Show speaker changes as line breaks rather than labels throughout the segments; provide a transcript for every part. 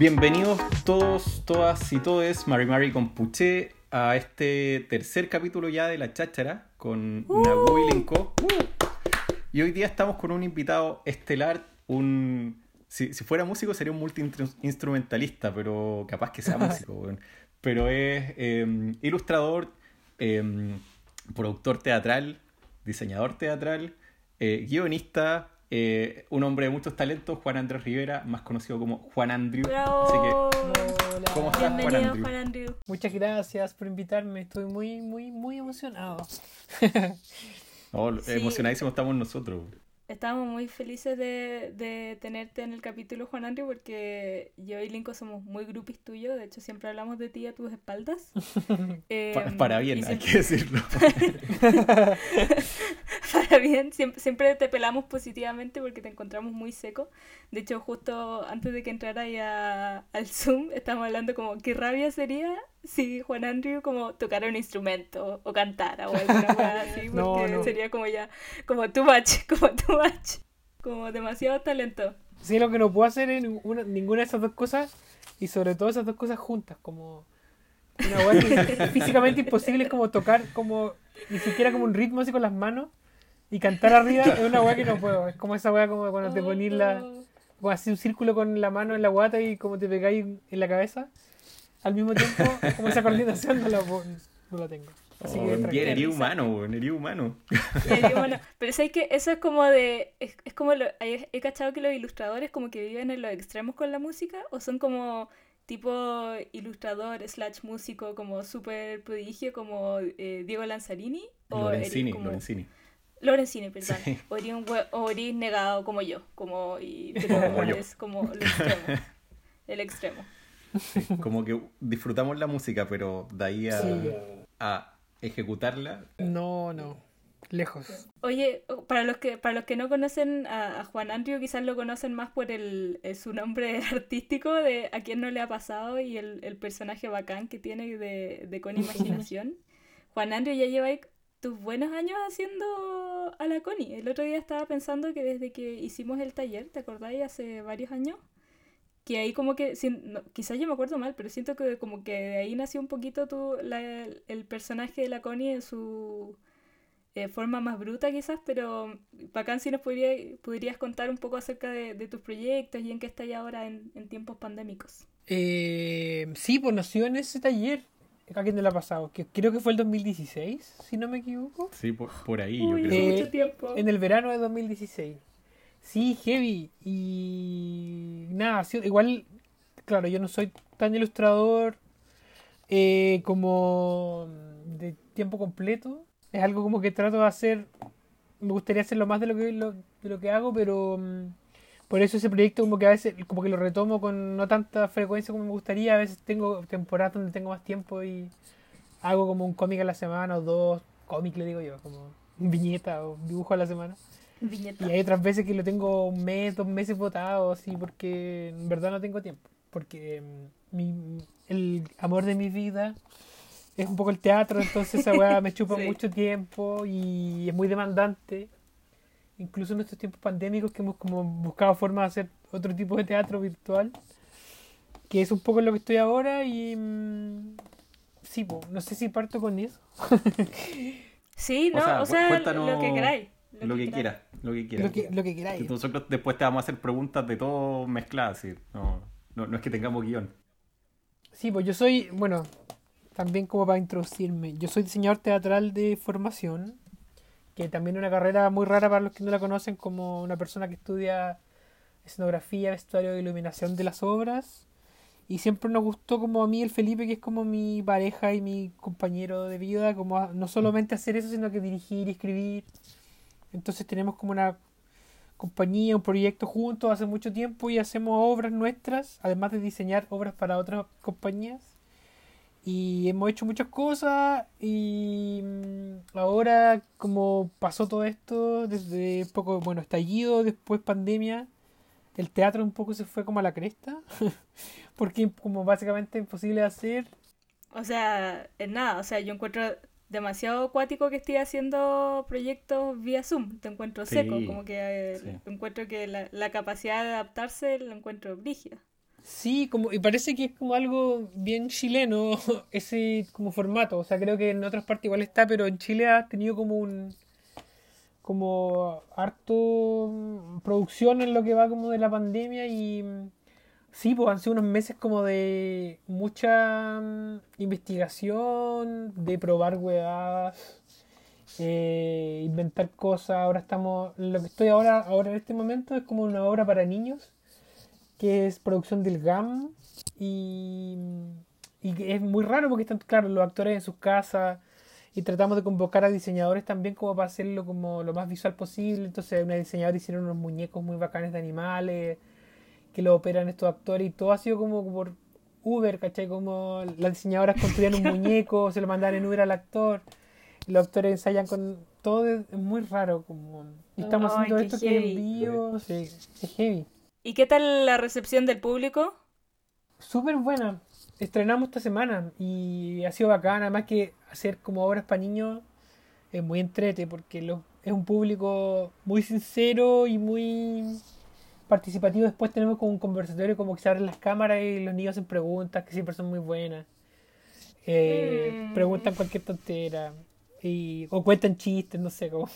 Bienvenidos todos, todas y todes, Mari Mari con Puché, a este tercer capítulo ya de La Cháchara con uh. y hoy día estamos con un invitado estelar, un... Si, fuera músico sería un multi-instrumentalista, pero capaz que sea músico. Pero es em, ilustrador, em, productor teatral, diseñador teatral, eh, guionista, eh, un hombre de muchos talentos, Juan Andrés Rivera, más conocido como Juan Andrew. Así que,
¿cómo estás, Juan Andrew? Muchas gracias por invitarme, estoy muy, muy, muy emocionado.
Emocionadísimo estamos nosotros.
Estamos muy felices de, de, tenerte en el capítulo, Juan Andrew, porque yo y Linko somos muy grupis tuyos. De hecho, siempre hablamos de ti a tus espaldas.
Em, para bien, hay que decirlo.
para bien, siempre, siempre, te pelamos positivamente porque te encontramos muy seco. De hecho, justo antes de que entrara ya al Zoom, estábamos hablando como qué rabia sería si Juan Andrew como tocara un instrumento o cantara o alguna cosa así, porque sería como ya, como too much, como too much, como demasiado talento.
Sí, lo que no puedo hacer es ninguna de esas dos cosas y sobre todo esas dos cosas juntas, como una weá que es físicamente imposible es como tocar como ni siquiera como un ritmo así con las manos y cantar arriba es una weá que no puedo. Es como esa weá como cuando te ponís la. como así un círculo con la mano en la guata y como te pegáis en la cabeza al mismo tiempo, como esa coordinación no la, no la tengo.
Así oh, bien, eres humano, eres humano.
Pero sé que eso es como de. Es, como. Lo, he, cachado que los ilustradores como que viven en los extremos con la música, o son como tipo ilustrador slash músico como súper prodigio como eh, Diego Lanzarini
o Lorenzini, como, Lorenzini.
Lorenzini, perdón. O, eres negado como yo, como, y, pero es como el extremo. El extremo.
Como que disfrutamos la música, pero de ahí a, ejecutarla.
No, no. Lejos.
Oye, para los que para los que no conocen a, Juan Andrew, quizás lo conocen más por el, su nombre artístico de a quién no le ha pasado y el, personaje bacán que tiene de, de con imaginación. Juan Andrew ya lleva tus buenos años haciendo a la Connie. El otro día estaba pensando que desde que hicimos el taller, ¿te acordáis? Hace varios años, que ahí como que, quizás yo me acuerdo mal, pero siento que como que de ahí nació un poquito tu, el personaje de la Connie en su eh, forma más bruta quizás, pero bacán si nos podría, podrías contar un poco acerca de, tus proyectos y en qué estás ahora en, tiempos pandémicos.
Eh, sí, pues nació en ese taller. ¿A quién le ha pasado? Que creo que fue el 2016, si no me equivoco.
Sí, por, ahí.
yo creo. mucho tiempo.
En el verano de 2016. Sí, heavy. Y nada, igual, claro, yo no soy tan ilustrador eh, como de tiempo completo. Es algo como que trato de hacer, me gustaría hacerlo más de lo que, de lo que hago, pero mm, por eso ese proyecto como que a veces como que lo retomo con no tanta frecuencia como me gustaría. A veces tengo temporadas donde tengo más tiempo y hago como un cómic a la semana o dos, cómic le digo yo, como viñeta o dibujo a la semana. Y hay otras veces que lo tengo un mes, dos meses votado, así, porque en verdad no tengo tiempo. Porque mm, mi, el amor de mi vida es un poco el teatro, entonces esa weá me chupa mucho tiempo y es muy demandante. Incluso en estos tiempos pandémicos que hemos como buscado formas de hacer otro tipo de teatro virtual, que es un poco lo que estoy ahora y mm, sí, no sé si parto con eso.
sí, no, o sea, lo que queráis.
Lo, que, quieras, lo que quieras.
Lo que, queráis.
Nosotros después te vamos a hacer preguntas de todo mezcladas, no, no, es que tengamos guion.
Sí, pues yo soy, bueno, también como para introducirme, yo soy diseñador teatral de formación, que también es una carrera muy rara para los que no la conocen, como una persona que estudia escenografía, vestuario e iluminación de las obras. Y siempre nos gustó como a mí el Felipe, que es como mi pareja y mi compañero de vida, como no solamente hacer eso, sino que dirigir y escribir. Entonces tenemos como una compañía, un proyecto juntos hace mucho tiempo y hacemos obras nuestras, además de diseñar obras para otras compañías. Y hemos hecho muchas cosas y mm, ahora como pasó todo esto desde poco, bueno, estallido, después pandemia, el teatro un poco se fue como a la cresta, porque como básicamente imposible hacer.
O sea, nada, o sea, yo encuentro demasiado acuático que estoy haciendo proyectos vía Zoom. Te encuentro seco, como que eh, encuentro que la, capacidad de adaptarse lo encuentro brígida.
Sí, como, y parece que es como algo bien chileno ese como formato. O sea, creo que en otras partes igual está, pero en Chile ha tenido como un como harto mm, producción en lo que va como de la pandemia y mm, sí, pues han sido unos meses como de mucha mm, investigación, de probar huevadas, eh, inventar cosas. Ahora estamos, lo que estoy ahora, ahora en este momento es como una obra para niños, que es producción del GAM y, y es muy raro porque están, claro, los actores en sus casas y tratamos de convocar a diseñadores también como para hacerlo como lo más visual posible. Entonces, una diseñadora hicieron unos muñecos muy bacanes de animales que lo operan estos actores y todo ha sido como por Uber, ¿cachai? Como las diseñadoras construían un muñeco, se lo mandan en Uber al actor, los actores ensayan con todo, es muy raro como y estamos
Ay,
haciendo esto que
heavy.
en vivo, sí, es heavy.
¿Y qué tal la recepción del público?
Súper buena. Estrenamos esta semana y ha sido bacán. Además que hacer como obras para niños es muy entrete porque lo- es un público muy sincero y muy participativo. Después tenemos como un conversatorio como que se abren las cámaras y los niños hacen preguntas que siempre son muy buenas. Eh,
Mm.
Preguntan cualquier tontera. Y, o cuentan chistes, no sé cómo.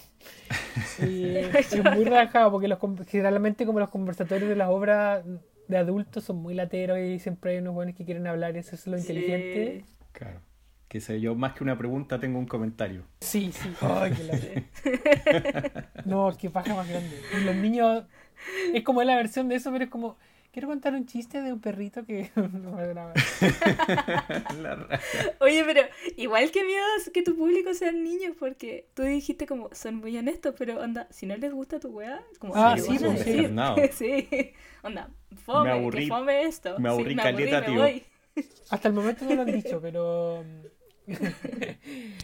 Y es muy relajado porque los, con- generalmente como los conversatorios de las obras de adultos son muy lateros y siempre hay unos buenos que quieren hablar y eso es lo inteligente.
Claro. Que sé yo, más que una pregunta, tengo un comentario.
Sí, sí. Ay, qué. No, qué paja más grande. Y los niños, es como la versión de eso, pero es como, quiero contar un chiste de un perrito que no me graba.
Oye, pero igual que miedo es que tu público sean niños, porque tú dijiste como, son muy honestos, pero onda, si no les gusta tu weá, como,
Ah,
¿qué
sí,
van a
pues,
decir?
descarnado.
sí, onda, fome,
Me aburrí-
que fome esto.
me
Sí,
aburrí
me
caleta,
me
tío.
Hasta el momento no lo han dicho, pero...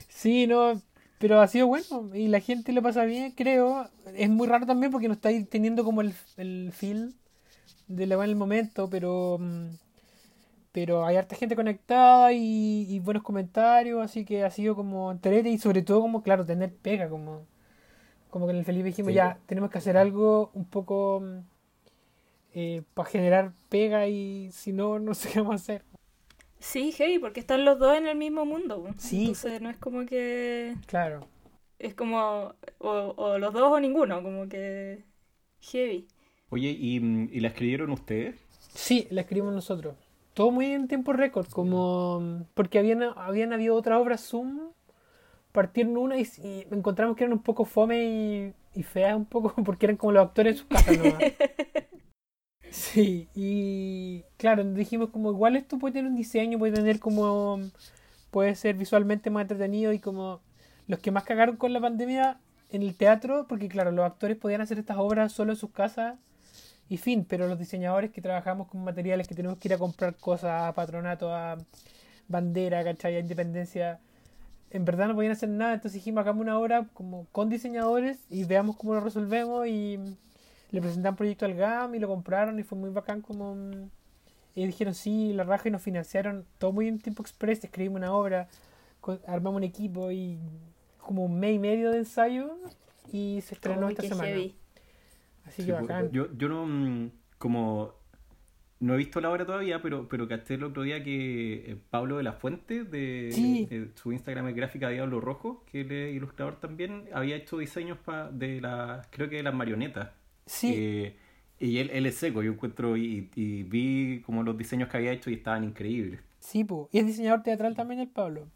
sí, no, pero ha sido bueno y la gente lo pasa bien, creo. Es muy raro también porque no estáis teniendo como el, el feel de la en el momento, pero... mm, Pero hay harta gente conectada y, y buenos comentarios, así que ha sido como entrete y sobre todo como, claro, tener pega, como, como que en el Felipe dijimos,
Sí.
ya, tenemos que hacer algo un poco para generar pega y si no, no sé qué vamos a hacer.
Sí, hey, porque están los dos en el mismo mundo.
Sí.
Entonces no es como que...
Claro.
Es como o, o los dos o ninguno, como que heavy.
Oye, ¿y, mm, ¿y la escribieron ustedes?
Sí, la escribimos nosotros. Todo muy en tiempo récord, como porque habían, habían habido otras obras Zoom, partieron una y, y encontramos que eran un poco fome y, y feas un poco, porque eran como los actores en sus casas nomás. Sí, y claro, dijimos como igual esto puede tener un diseño, puede tener como, puede ser visualmente más entretenido y como los que más cagaron con la pandemia en el teatro, porque claro, los actores podían hacer estas obras solo en sus casas y fin, pero los diseñadores que trabajamos con materiales que tenemos que ir a comprar cosas a patronato, a bandera, ¿cachai? A independencia, en verdad no podían hacer nada, entonces dijimos hagamos una obra como con diseñadores y veamos cómo lo resolvemos y le presentaron proyecto al GAM y lo compraron y fue muy bacán como mm, y dijeron sí, la raja y nos financiaron todo muy en tiempo express, escribimos una obra, armamos un equipo y como un mes y medio de ensayo y se estrenó
Uy,
esta semana.
heavy.
Así
Sí,
que
pues,
bacán.
Yo, yo no, mm, como, no he visto la obra todavía, pero, pero caché el otro día que eh, Pablo de la Fuente, de,
Sí.
de su Instagram es gráfica Diablo Rojo, que él es ilustrador también, había hecho diseños pa- de las, creo que de las marionetas.
Sí,
Eh, y él, él es seco, yo encuentro, y, y vi como los diseños que había hecho y estaban increíbles.
sí, po. y es diseñador teatral también el Pablo.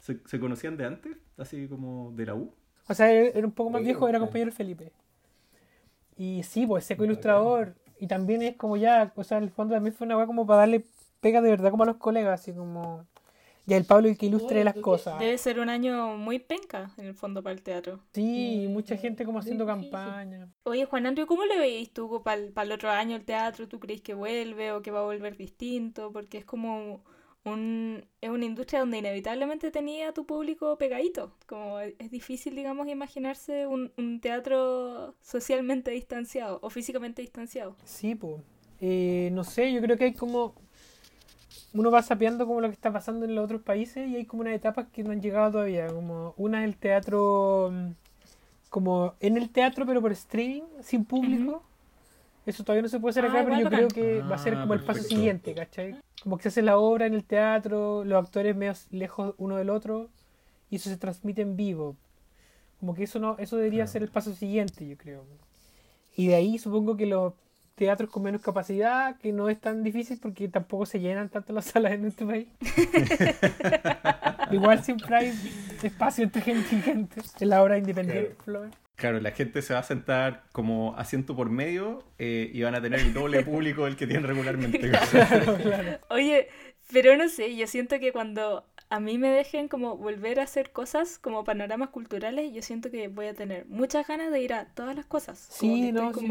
¿Se, se conocían de antes? Así como de la U.
O sea, él era un poco más
Oye,
viejo, era compañero del Felipe. Y sí, pues seco ilustrador. Y también es como ya, o sea, en el fondo también fue una weá como para darle pega de verdad como a los colegas, así como. Ya el Pablo el que ilustre las cosas.
Debe ser un año muy penca, en el fondo, para el teatro.
Sí, y mucha gente como haciendo campaña.
Oye, Juan Andrew, ¿cómo le veis tú para el, otro año el teatro? ¿Tú crees que vuelve o que va a volver distinto? Porque es como un, es una industria donde inevitablemente tenía a tu público pegadito. Como es es difícil, digamos, imaginarse un, un teatro socialmente distanciado o físicamente distanciado.
Sí, pues. no sé, yo creo que hay como. Uno va sapeando como lo que está pasando en los otros países y hay como unas etapas que no han llegado todavía. Como una es el teatro. mm, Como en el teatro, pero por streaming, sin público. Eso todavía no se puede hacer
Ah,
acá, pero yo creo que va a ser
Ah,
como el paso
perfecto.
siguiente, ¿cachai? Como que se hace la obra en el teatro, los actores medio lejos uno del otro, y eso se transmite en vivo. Como que eso no, eso debería
Claro.
ser el paso siguiente, yo creo. Y de ahí supongo que los teatros con menos capacidad, que no es tan difícil porque tampoco se llenan tanto las salas en este país. Igual siempre hay espacio entre gente y gente en la obra independiente.
Claro, la gente se va a sentar como asiento por medio eh, y van a tener el doble público del que tienen regularmente.
Claro, claro.
Oye, pero no sé, yo siento que cuando a mí me dejen como volver a hacer cosas como panoramas culturales, yo siento que voy a tener muchas ganas de ir a todas las cosas. Como
Sí, no, sí.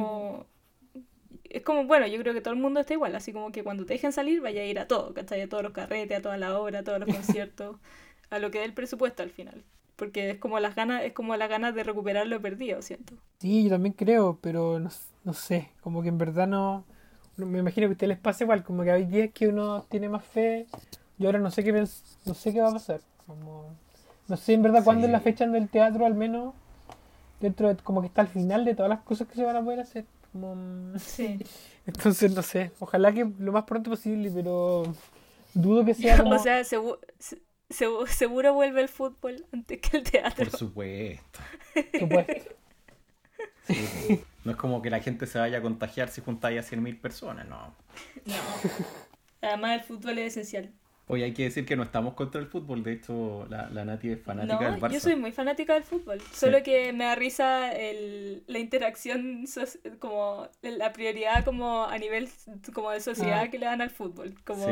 Es como, bueno, yo creo que todo el mundo está igual, así como que cuando te dejen salir vaya a ir a todo, ¿cachai? A todos los carretes, a toda la obra, a todos los conciertos, a lo que dé el presupuesto al final. Porque es como las ganas, es como las ganas de recuperar lo perdido, siento.
Sí, yo también creo, pero no, no sé, como que en verdad no, no- me imagino que a ustedes les pasa igual, como que hay días que uno tiene más fe, yo ahora no sé qué no sé qué va a pasar, como no sé en verdad cuándo es la
Sí.
fecha del teatro al menos dentro de como que está al final de todas las cosas que se van a poder hacer, como
Sí.
entonces no sé, ojalá que lo más pronto posible, pero dudo que sea como
O sea, segu- se- segu- seguro vuelve el fútbol antes que el teatro.
Por supuesto.
supuesto.
Sí, pues. no es como que la gente se vaya a contagiar si juntáis a 100.000 personas, no.
No. Además, el fútbol es esencial.
Hoy hay que decir que no estamos contra el fútbol, de hecho la, la Nati es fanática
No,
del Barça.
yo soy muy fanática del fútbol. Solo que me da risa el, la interacción, como la prioridad como a nivel como de sociedad
Ah.
que le dan al fútbol. Como
Sí.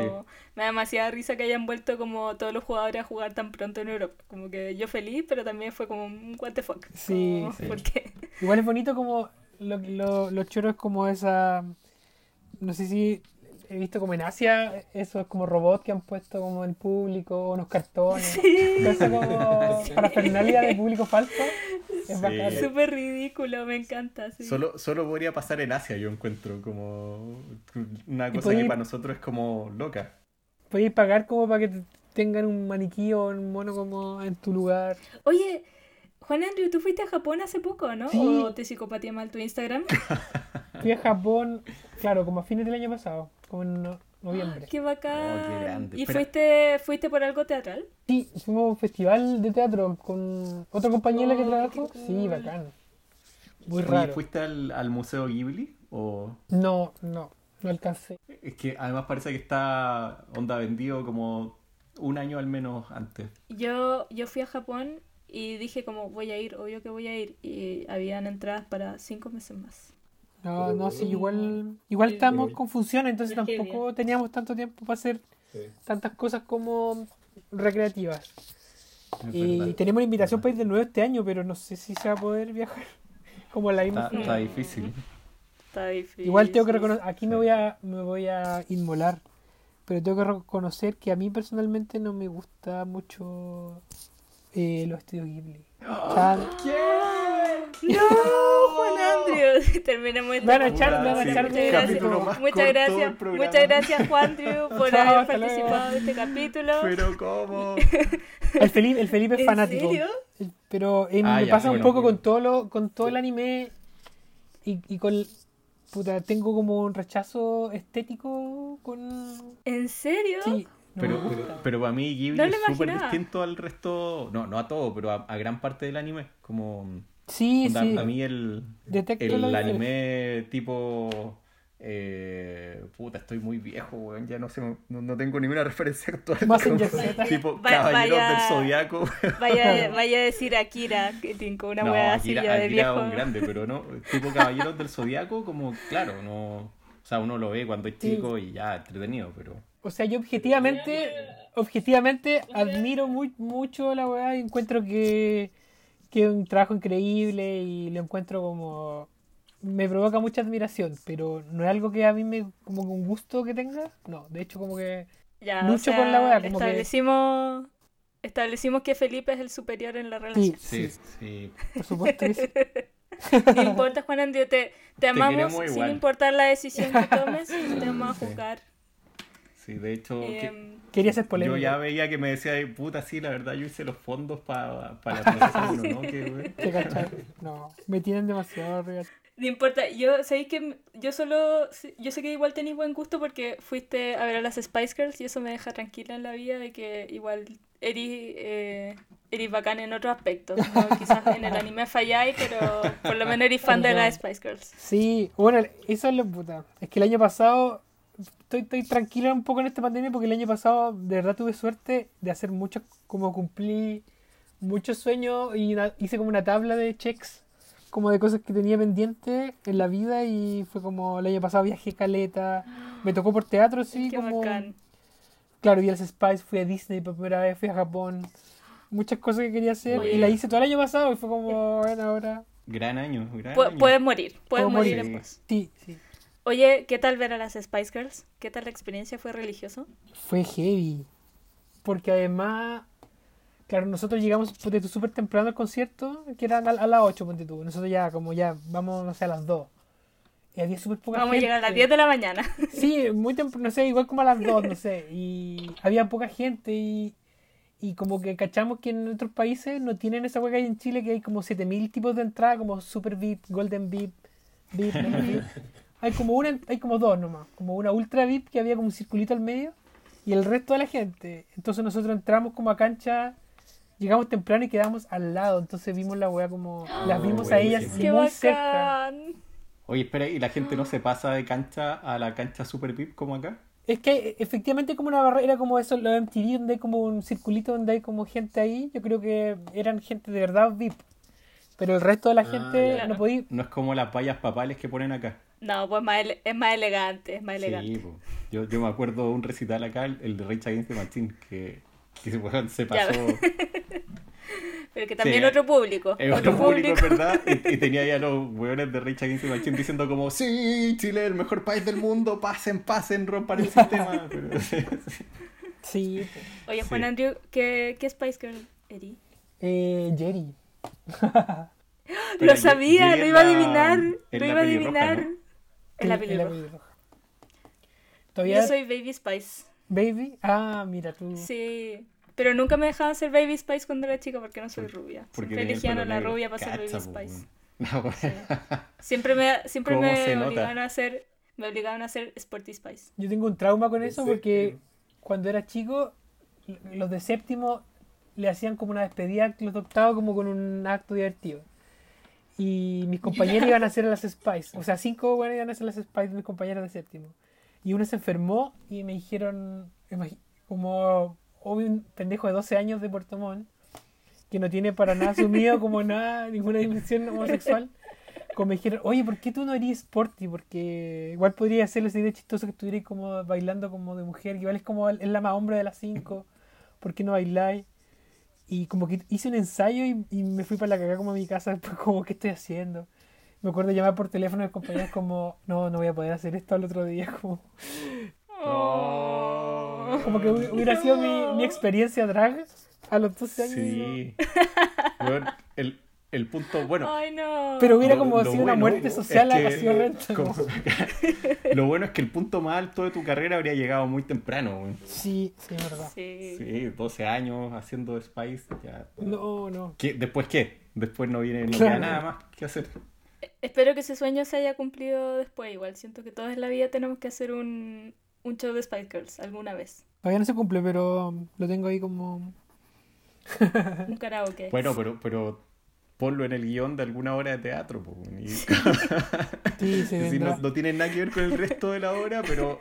me da demasiada risa que hayan vuelto como todos los jugadores a jugar tan pronto en Europa. Como que yo feliz, pero también fue como un what the fuck.
Sí,
Como,
sí.
¿Por qué?
Igual es bonito como lo, lo, lo choro es como esa no sé si he visto como en Asia esos como robots que han puesto como en público unos cartones esa como parafernalia de público falso es
Sí.
Súper ridículo, me encanta. sí.
Solo, solo podría pasar en Asia, yo encuentro, como una cosa que para nosotros es como loca.
podéis pagar como para que te- tengan un maniquí o un mono como en tu lugar
Oye, Juan Andrew, ¿tú fuiste a Japón hace poco, no?
Sí.
¿O te psicopatía mal tu Instagram?
fui a Japón claro como a fines del año pasado como en no- noviembre
¡Qué bacán!
Oh, qué grande.
¿Y
Espera.
fuiste, fuiste por algo teatral?
sí fuimos a un festival de teatro con otra compañera que
Oh, qué
sí
cool.
bacán muy
Oye,
raro
¿fuiste al, al Museo Ghibli? O...
No, no, no alcancé.
Es que además parece que está onda vendido como un año al menos antes.
Yo, yo fui a Japón y dije como voy a ir, obvio que voy a ir. Y habían entradas para cinco meses más.
No, no, sí, igual, igual estamos con funciones, entonces
Qué
tampoco teníamos tanto tiempo para hacer tantas cosas como recreativas.
Es
Y
verdad.
tenemos una invitación para ir de nuevo este año, pero no sé si se va a poder viajar. Como la misma.
Está, está difícil.
Está difícil.
Igual tengo que reconocer, aquí me voy a me voy a inmolar, pero tengo que reconocer que a mí personalmente no me gusta mucho eh, los estudios Ghibli. Chan-
¡No, Terminemos este
Me van a echar, van echar
gracias. Muchas gracias, muchas gracias Juan Andrew por
Chao,
haber participado de este capítulo.
Pero ¿cómo?
El Felipe, el Felipe es
¿En
fanático.
serio?
Pero eh,
Ah,
me
ya,
pasa un poco
bueno.
con todo lo, con todo el anime y, y con puta, tengo como un rechazo estético con
¿En serio?
sí, no me
Pero, pero para mí Ghibli
No
es súper distinto al resto, no, no a todo, pero a, a gran parte del anime. Como
sí,
onda,
sí.
a mí el, el anime tipo eh, puta, estoy muy viejo, weón, ya no sé, no, no tengo ninguna referencia actual. Tipo
Va-
Caballeros
vaya-
del Zodiaco.
Vaya, vaya a decir Akira, que tiene como una
no,
así
Akira,
ya de
Akira es
viejo.
un grande, pero no, tipo Caballeros del Zodiaco, como claro, no, o sea, uno lo ve cuando es
Sí.
chico y ya entretenido, pero
O sea, yo objetivamente, objetivamente admiro muy, mucho la weá y encuentro que, que es un trabajo increíble y lo encuentro como... Me provoca mucha admiración, pero no es algo que a mí me... como que un gusto que tenga. No, de hecho como que...
Ya,
Lucho
o sea,
con la wea, como que-
establecimos, establecimos que Felipe es el superior en la relación.
Sí,
sí,
sí,
sí.
por supuesto que sí.
No importa, Juan Andrés, te, te amamos sin
igual.
importar la decisión que tomes, te vamos a
Sí.
juzgar.
Sí, de hecho, que-
Em,
Quería ser polémico.
yo ya veía que me decía, "Ay, puta, sí, la verdad, yo hice los fondos para la PlayStation 1, ¿no?
¿Te cachai? No, me tienen demasiado arriba.
No importa, yo sé que yo solo, yo sé que igual tenéis buen gusto porque fuiste a ver a las Spice Girls y eso me deja tranquila en la vida de que igual eres, eh, eres bacán en otros aspectos. ¿no? Quizás en el anime falláis, pero por lo menos eres fan de las Spice Girls.
Sí, bueno, eso es lo puta. Es que el año pasado estoy, estoy tranquila un poco en esta pandemia porque el año pasado de verdad tuve suerte de hacer muchos, como cumplí muchos sueños y una- hice como una tabla de checks como de cosas que tenía pendientes en la vida y fue como el año pasado viajé caleta, me tocó por teatro, sí,
Qué
como...
bacán.
Claro, vi a Spice, fui a Disney por primera vez, fui a Japón, muchas cosas que quería hacer
Oye.
y la hice todo el año pasado y fue como, bueno, ahora...
Gran año, gran
Pu-
año.
puedes morir, puedes
Puedo
morir
morir.
después.
Sí, sí.
Oye, ¿qué tal ver a las Spice Girls? ¿Qué tal la experiencia? ¿Fue religioso?
Fue heavy. Porque además, claro, nosotros llegamos súper temprano al concierto, que era a, a las 8, ponte tú. Nosotros ya, como ya, vamos, no sé, a las 2. Y había súper poca
Vamos a
gente.
llegar a las 10 de la mañana.
Sí, muy temprano, no sé, igual como a las 2, no sé. Y había poca gente y, y como que cachamos que en otros países no tienen esa que hay en Chile, que hay como 7000 tipos de entrada, como Super VIP, Golden VIP, VIP, VIP. Hay como una, hay como dos nomás, como una Ultra VIP que había como un circulito al medio y el resto de la gente. Entonces nosotros entramos como a cancha, llegamos temprano y quedamos al lado, entonces vimos la weá como, las vimos a ellas
buenísimo.
¡Qué
muy cerca.
bacán!
Oye, espera, ¿y la gente no se pasa de cancha a la cancha Super VIP como acá?
Es que efectivamente como una barrera como eso, lo de MTV, donde hay como un circulito donde hay como gente ahí, yo creo que eran gente de verdad VIP. Pero el resto de la gente
ya.
no podía...
No es como las vallas papales que ponen acá.
No, pues más es más elegante, es más elegante.
Sí, po. yo, yo me acuerdo de un recital acá, el, de Rage Against the Machine, que, que weón, se
Ya.
pasó.
Pero que también
Sí,
otro público.
Es otro público, ¿verdad? Y, y tenía ya los weones de Rage Against the Machine diciendo como, sí, Chile es el mejor país del mundo, pasen, pasen, rompan el sistema. Pero, sí, sí.
Sí.
Oye,
Sí.
Juan Andrew, ¿qué, qué Spice Girl eres?
Eh, Jerry.
Pero
lo sabía, lo iba a adivinar. Lo iba a adivinar.
¿no?
Es la
Sí,
pelirroja.
Todavía...
Yo soy Baby Spice.
Baby. Ah, mira tú.
Sí. Pero nunca me dejaban ser Baby Spice cuando era chica porque no soy rubia.
Porque
Siempre elegían a la
negro.
rubia para ser
Cacha,
Baby
po,
Spice.
No, weón.
Siempre me, siempre
¿Cómo
me obligaban a hacer, me obligaban a hacer Sporty Spice.
Yo tengo un trauma con
¿En
eso porque cuando era chico, los de séptimo le hacían como una despedida a los de octavo como con un acto divertido. Y mis compañeros iban a hacer las Spice. O sea, cinco bueno, iban a hacer las Spice de mis compañeros de séptimo. Y uno se enfermó y me dijeron, como obvio un pendejo de 12 años de Puerto Montt, que no tiene para nada asumido como nada, ninguna dimensión homosexual, como me dijeron, oye, ¿por qué tú no eres sporty? Porque igual podría hacerle esa idea chistoso que estuvierais como bailando como de mujer, que igual es como es la más hombre de las cinco, ¿por qué no bailáis? Y como que hice un ensayo y, y me fui para la cagada como a mi casa, después como, ¿qué estoy haciendo? Me acuerdo de llamar por teléfono a mis compañeros como, no, no voy a poder hacer esto al otro día, como,
Oh.
como que hubi- hubiera sido mi, mi experiencia drag a los 12 años.
Sí. Weón, el, el punto, bueno,
Ay, no.
Pero hubiera como
lo
sido una
bueno
muerte
es
social
que-
ha sido renta.
como- lo bueno es que el punto más alto de tu carrera habría llegado muy temprano. weón.
Sí, sí, es verdad.
Sí.
Sí, 12 años haciendo Spice. Ya.
No, no.
¿Qué- ¿Después qué? Después no viene no
Claro.
nada más que hacer.
Espero que ese sueño se haya cumplido después. Igual siento que todos en la vida tenemos que hacer un, un show de Spice Girls alguna vez.
Todavía no se cumple, pero lo tengo ahí como...
Un karaoke.
Bueno, pero, pero ponlo en el guion de alguna obra de teatro. po, y-
Sí,
no, no tiene nada que ver con el resto de la obra, pero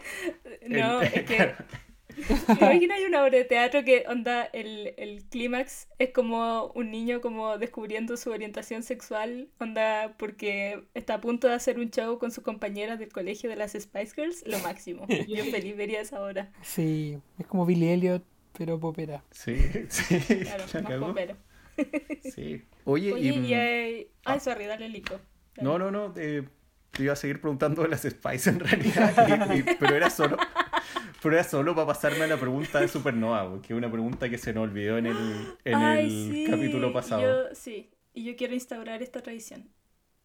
No,
el-
es que. Imagina hay una obra de teatro que onda el, el clímax es como un niño como descubriendo su orientación sexual, onda porque está a punto de hacer un show con sus compañeras del colegio de las Spice Girls, lo máximo. Yo feliz vería esa obra.
Sí, es como Billy Elliot, pero popera.
sí, sí,
Claro,
la
más
cagó. Sí. Oye,
Oye,
y,
y hay... Ay, sorry, dale lico. Dale.
No, no, no. eh, te iba a seguir preguntando de las Spice en realidad. y- y- pero era solo. Pero era solo para pasarme a la pregunta de Supernova, porque es una pregunta que se nos olvidó en el, en
Ay,
el
sí,
capítulo pasado.
Yo, sí, y yo quiero instaurar esta tradición.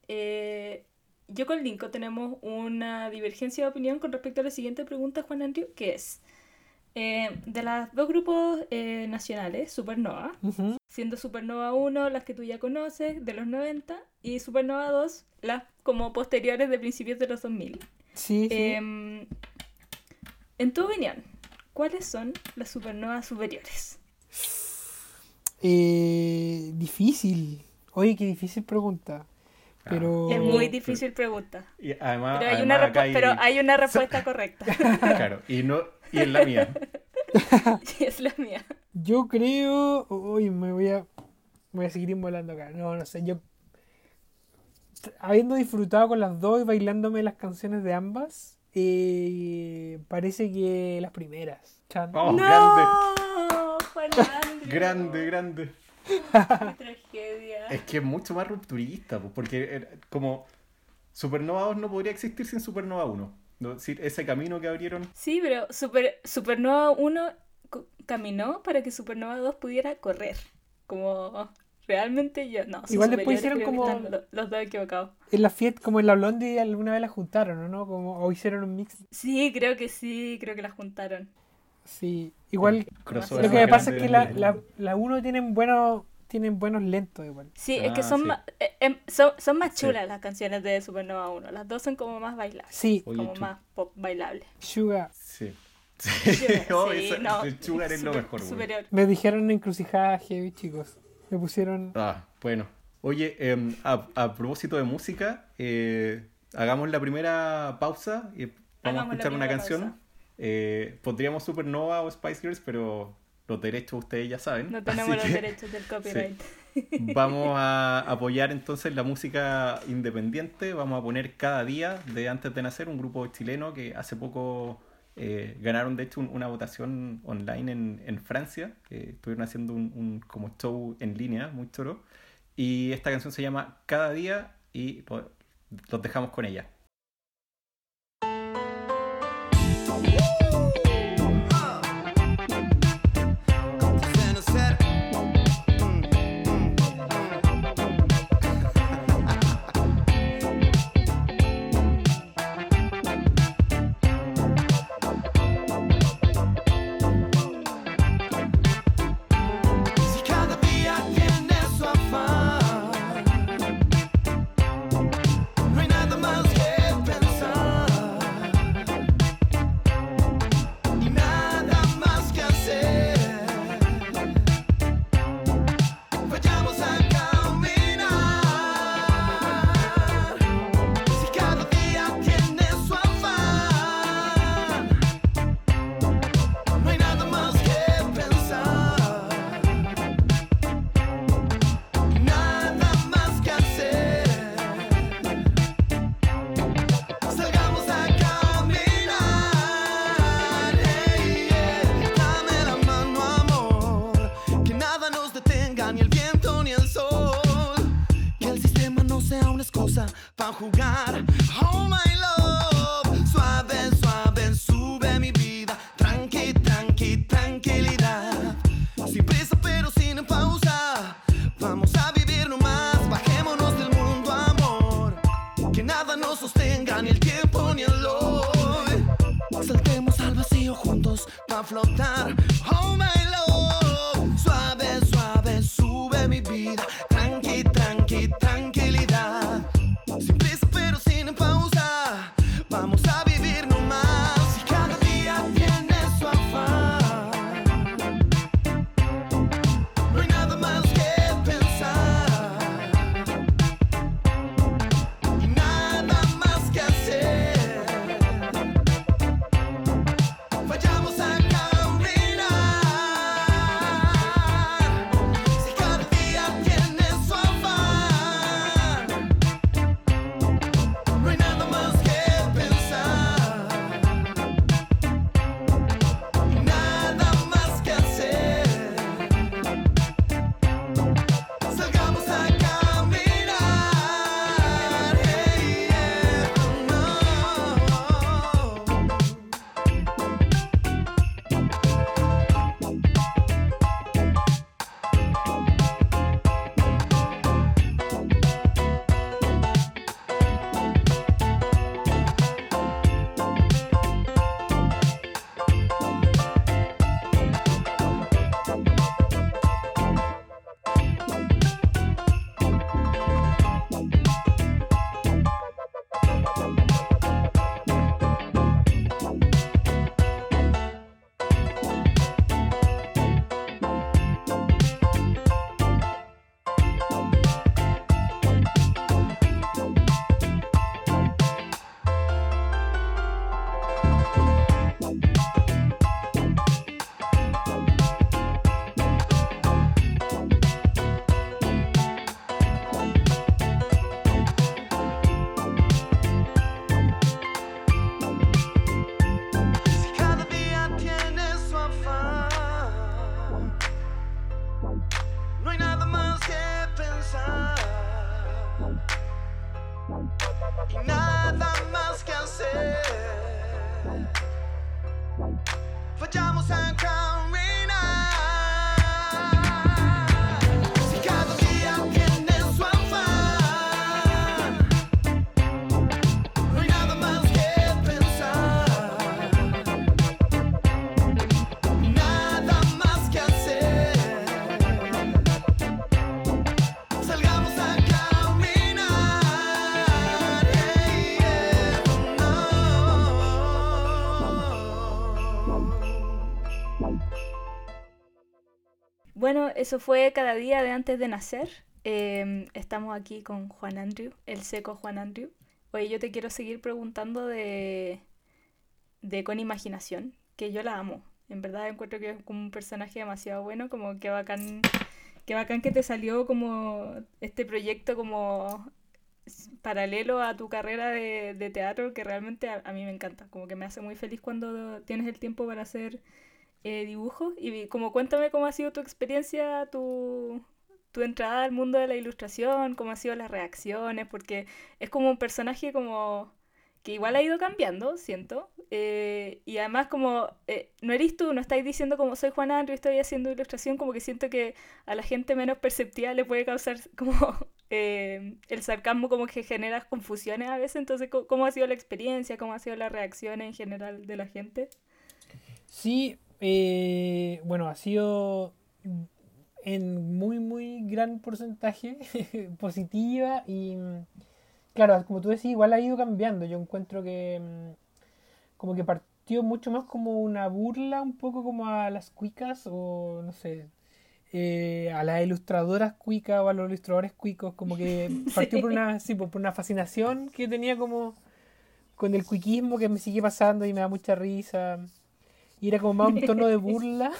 Eh, yo con Linko tenemos una divergencia de opinión con respecto a la siguiente pregunta, Juan Andrew, que es, eh, de los dos grupos eh, nacionales, Supernova, siendo Supernova 1 las que tú ya conoces, de los 90, y Supernova 2, las como posteriores de principios de los 2000.
Sí, sí.
Em, en tu opinión, ¿cuáles son las supernovas superiores?
Eh, difícil. Oye, qué difícil pregunta. Pero...
Es muy difícil pregunta.
Y además,
Pero hay,
además
una,
acá
respu- pero hay una respuesta correcta.
Claro, y, no, y es la mía.
y es la mía.
Yo creo. Uy, me voy a. Me voy a seguir involando acá. No, no sé. Yo. Habiendo disfrutado con las dos y bailándome las canciones de ambas, eh, parece que las primeras. Chan.
Oh,
¡No! Juan Andrew.
grande, grande.
Qué tragedia.
Es que es mucho más rupturista, pues, porque era como Supernova 2 no podría existir sin Supernova 1. ¿no? Es decir, ese camino que abrieron.
Sí, pero Super, Supernova 1 co- caminó para que Supernova 2 pudiera correr. Como realmente yo. No,
Igual después hicieron como-
los dos equivocados.
En la fiesta, como en la Blondie, alguna vez la juntaron, ¿o ¿no? Como, o hicieron un mix.
Sí, creo que sí, creo que las juntaron.
Sí. Igual. Lo que me pasa es que la, la, la uno tienen buenos, tienen buenos lentos igual.
Sí, es que
Ah,
son,
sí.
más, eh, em, son, son más
Sí.
chulas las canciones de Supernova 1. Las dos son como más bailables.
Sí,
Oye,
como más pop.
Sí.
Sugar,
Oh,
sí, no,
el Sugar es lo mejor,
superior.
Me dijeron una encrucijada heavy, chicos. Me pusieron.
Ah, bueno. Oye, em, a, a propósito de música, eh, hagamos la primera pausa y vamos
Hagamos
a escuchar una canción. Eh, pondríamos Supernova o Spice Girls, pero los derechos ustedes ya saben.
No tenemos los
que
derechos del copyright.
Vamos a apoyar entonces la música independiente. Vamos a poner cada día de Antes de Nacer, un grupo chileno que hace poco eh, ganaron de hecho un- una votación online en, en Francia. que estuvieron haciendo un, un como show en línea, muy choro. Y esta canción se llama Cada día y lo- los dejamos con ella.
Eso fue cada día de antes de nacer. Eh, estamos aquí con Juan Andrew, el seco Juan Andrew. Oye, yo te quiero seguir preguntando de, de Con Imaginación, que yo la amo. En verdad encuentro que es como un personaje demasiado bueno, como que bacán, que bacán que te salió como este proyecto como paralelo a tu carrera de, de teatro, que realmente a, a mí me encanta. Como que me hace muy feliz cuando tienes el tiempo para hacer eh. Y como cuéntame cómo ha sido tu experiencia, tu, tu entrada al mundo de la ilustración, cómo han sido las reacciones, porque es como un personaje como que igual ha ido cambiando, siento. eh, y además como eh, no eres tú, no estáis diciendo como soy Juan Andrew, estoy haciendo ilustración, como que siento que a la gente menos perceptiva le puede causar como eh, el sarcasmo como que genera confusiones a veces. Entonces, co- ¿cómo ha sido la experiencia? ¿Cómo ha sido la reacción en general de la gente?
Sí, eh, bueno, ha sido en muy, muy gran porcentaje positiva y claro, como tú decís, igual ha ido cambiando. Yo encuentro que mm, como que partió mucho más como una burla un poco como a las cuicas o no sé, eh, a las ilustradoras cuicas o a los ilustradores cuicos, como que partió por una, sí, por por una fascinación que tenía como con el cuiquismo que me sigue pasando y me da mucha risa. Y era como más un tono de burla.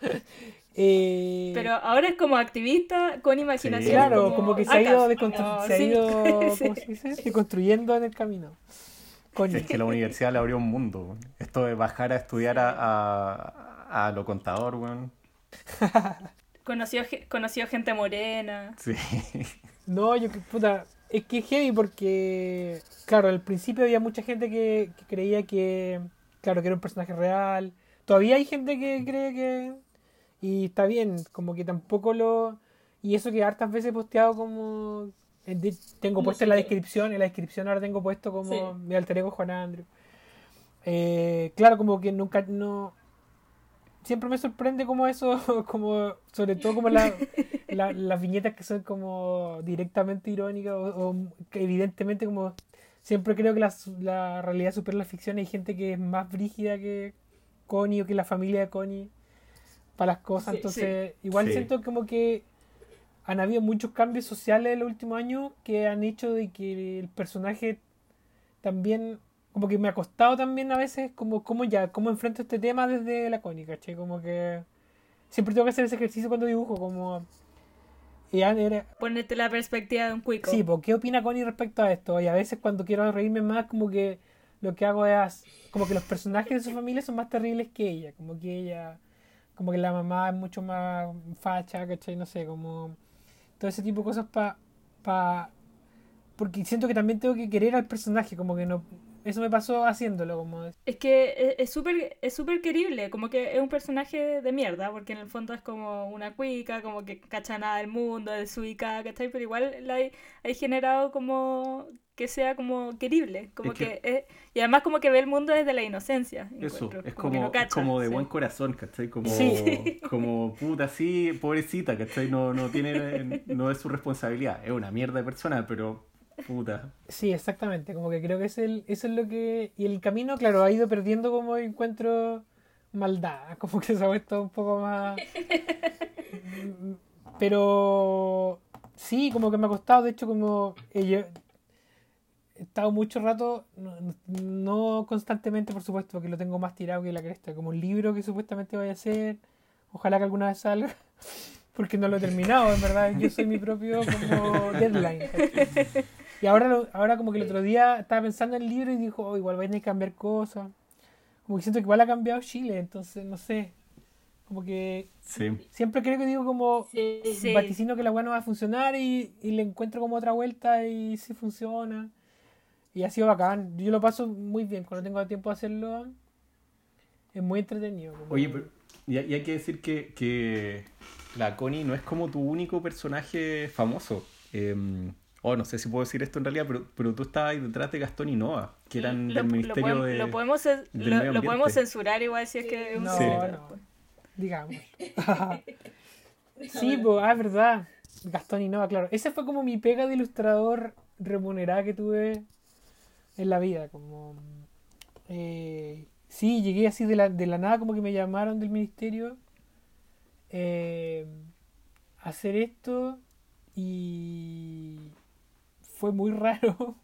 Eh,
Pero ahora es como activista con imaginación.
claro, como que se ha ido, deconstru-
No,
se ha ido
Sí.
¿cómo se dice? deconstruyendo en el camino. Coño.
Es que la universidad le abrió un mundo. Esto de bajar a estudiar a, a, a lo contador, weón.
Conoció, conoció gente morena.
Sí.
No, yo que puta, es que es heavy porque, claro, al principio había mucha gente que, que creía que, claro, que era un personaje real. Todavía hay gente que cree que, y está bien, como que tampoco lo, y eso que hartas veces he posteado como, de- tengo puesto en la descripción, en la descripción ahora tengo puesto como
Sí.
mi alter ego Juan Andrew. Eh, claro, como que nunca, no, siempre me sorprende como eso, como sobre todo como la, la- las viñetas que son como directamente irónicas o, o que evidentemente como siempre creo que la realidad supera la ficción hay gente que es más brígida que Connie o que la familia de Connie para las cosas
Sí,
entonces igual
Sí.
siento como que han habido muchos cambios sociales en los últimos años que han hecho de que el personaje también como que me ha costado también a veces como cómo ya cómo enfrento este tema desde la Connie ¿cachai? como que siempre tengo que hacer ese ejercicio cuando dibujo como y era-
Ponerte la perspectiva de un cuico.
Sí, pues, ¿qué opina Connie respecto a esto? Y a veces cuando quiero reírme más, como que lo que hago es, como que los personajes de su familia son más terribles que ella, como que ella, como que la mamá es mucho más facha, ¿cachai? No sé, como todo ese tipo de cosas para... Pa, porque siento que también tengo que querer al personaje, como que no... Eso me pasó haciéndolo, como...
Es que es- es súper es súper querible, como que es un personaje de mierda, porque en el fondo es como una cuica, como que cacha nada del mundo, es ubicada, ¿cachai? Pero igual la hay, hay generado como que sea como querible, como
Es
que,
que-
es- y además como que ve el mundo desde la inocencia.
Eso, es
que
como,
no
es
cacha,
como de
sí.
buen corazón, ¿cachai? Como,
Sí.
como puta, sí, pobrecita, ¿cachai? No, no tiene, no es su responsabilidad. Es una mierda de persona, pero puta.
Sí, exactamente, como que creo que es el, eso es lo que... Y el camino, claro, ha ido perdiendo como encuentro maldad, como que se ha vuelto un poco más... Pero sí, como que me ha costado, de hecho como eh, yo he estado mucho rato, no, no constantemente por supuesto, porque lo tengo más tirado que la cresta, como un libro que supuestamente voy a hacer, ojalá que alguna vez salga, porque no lo he terminado, en verdad, yo soy mi propio como deadline. Y ahora, lo- ahora como que el otro día estaba pensando en el libro y dijo, oh, igual va a tener que cambiar cosas. Como que siento que igual ha cambiado Chile, entonces no sé. Como que
Sí.
siempre creo que digo como
Sí.
vaticino que la weá no va a funcionar y, y le encuentro como otra vuelta y sí funciona. Y ha sido bacán. Yo lo paso muy bien cuando tengo tiempo de hacerlo. Es muy entretenido. como-
Oye, pero, y, y hay que decir que, que la Connie no es como tu único personaje famoso. Eh, oh, no sé si puedo decir esto en realidad, pero, pero tú estabas ahí detrás de Gastón y Noah, que eran
Lo,
del
lo
Ministerio
podemos,
de...
lo podemos
del
lo-
medio
lo podemos censurar igual si es que es un
No,
secreto,
no. digamos. sí, pues, ah, es verdad. Gastón y Nova, claro. Ese fue como mi pega de ilustrador remunerada que tuve en la vida. Como eh, sí, llegué así de la, de la nada, como que me llamaron del ministerio. eh, hacer esto y fue muy raro.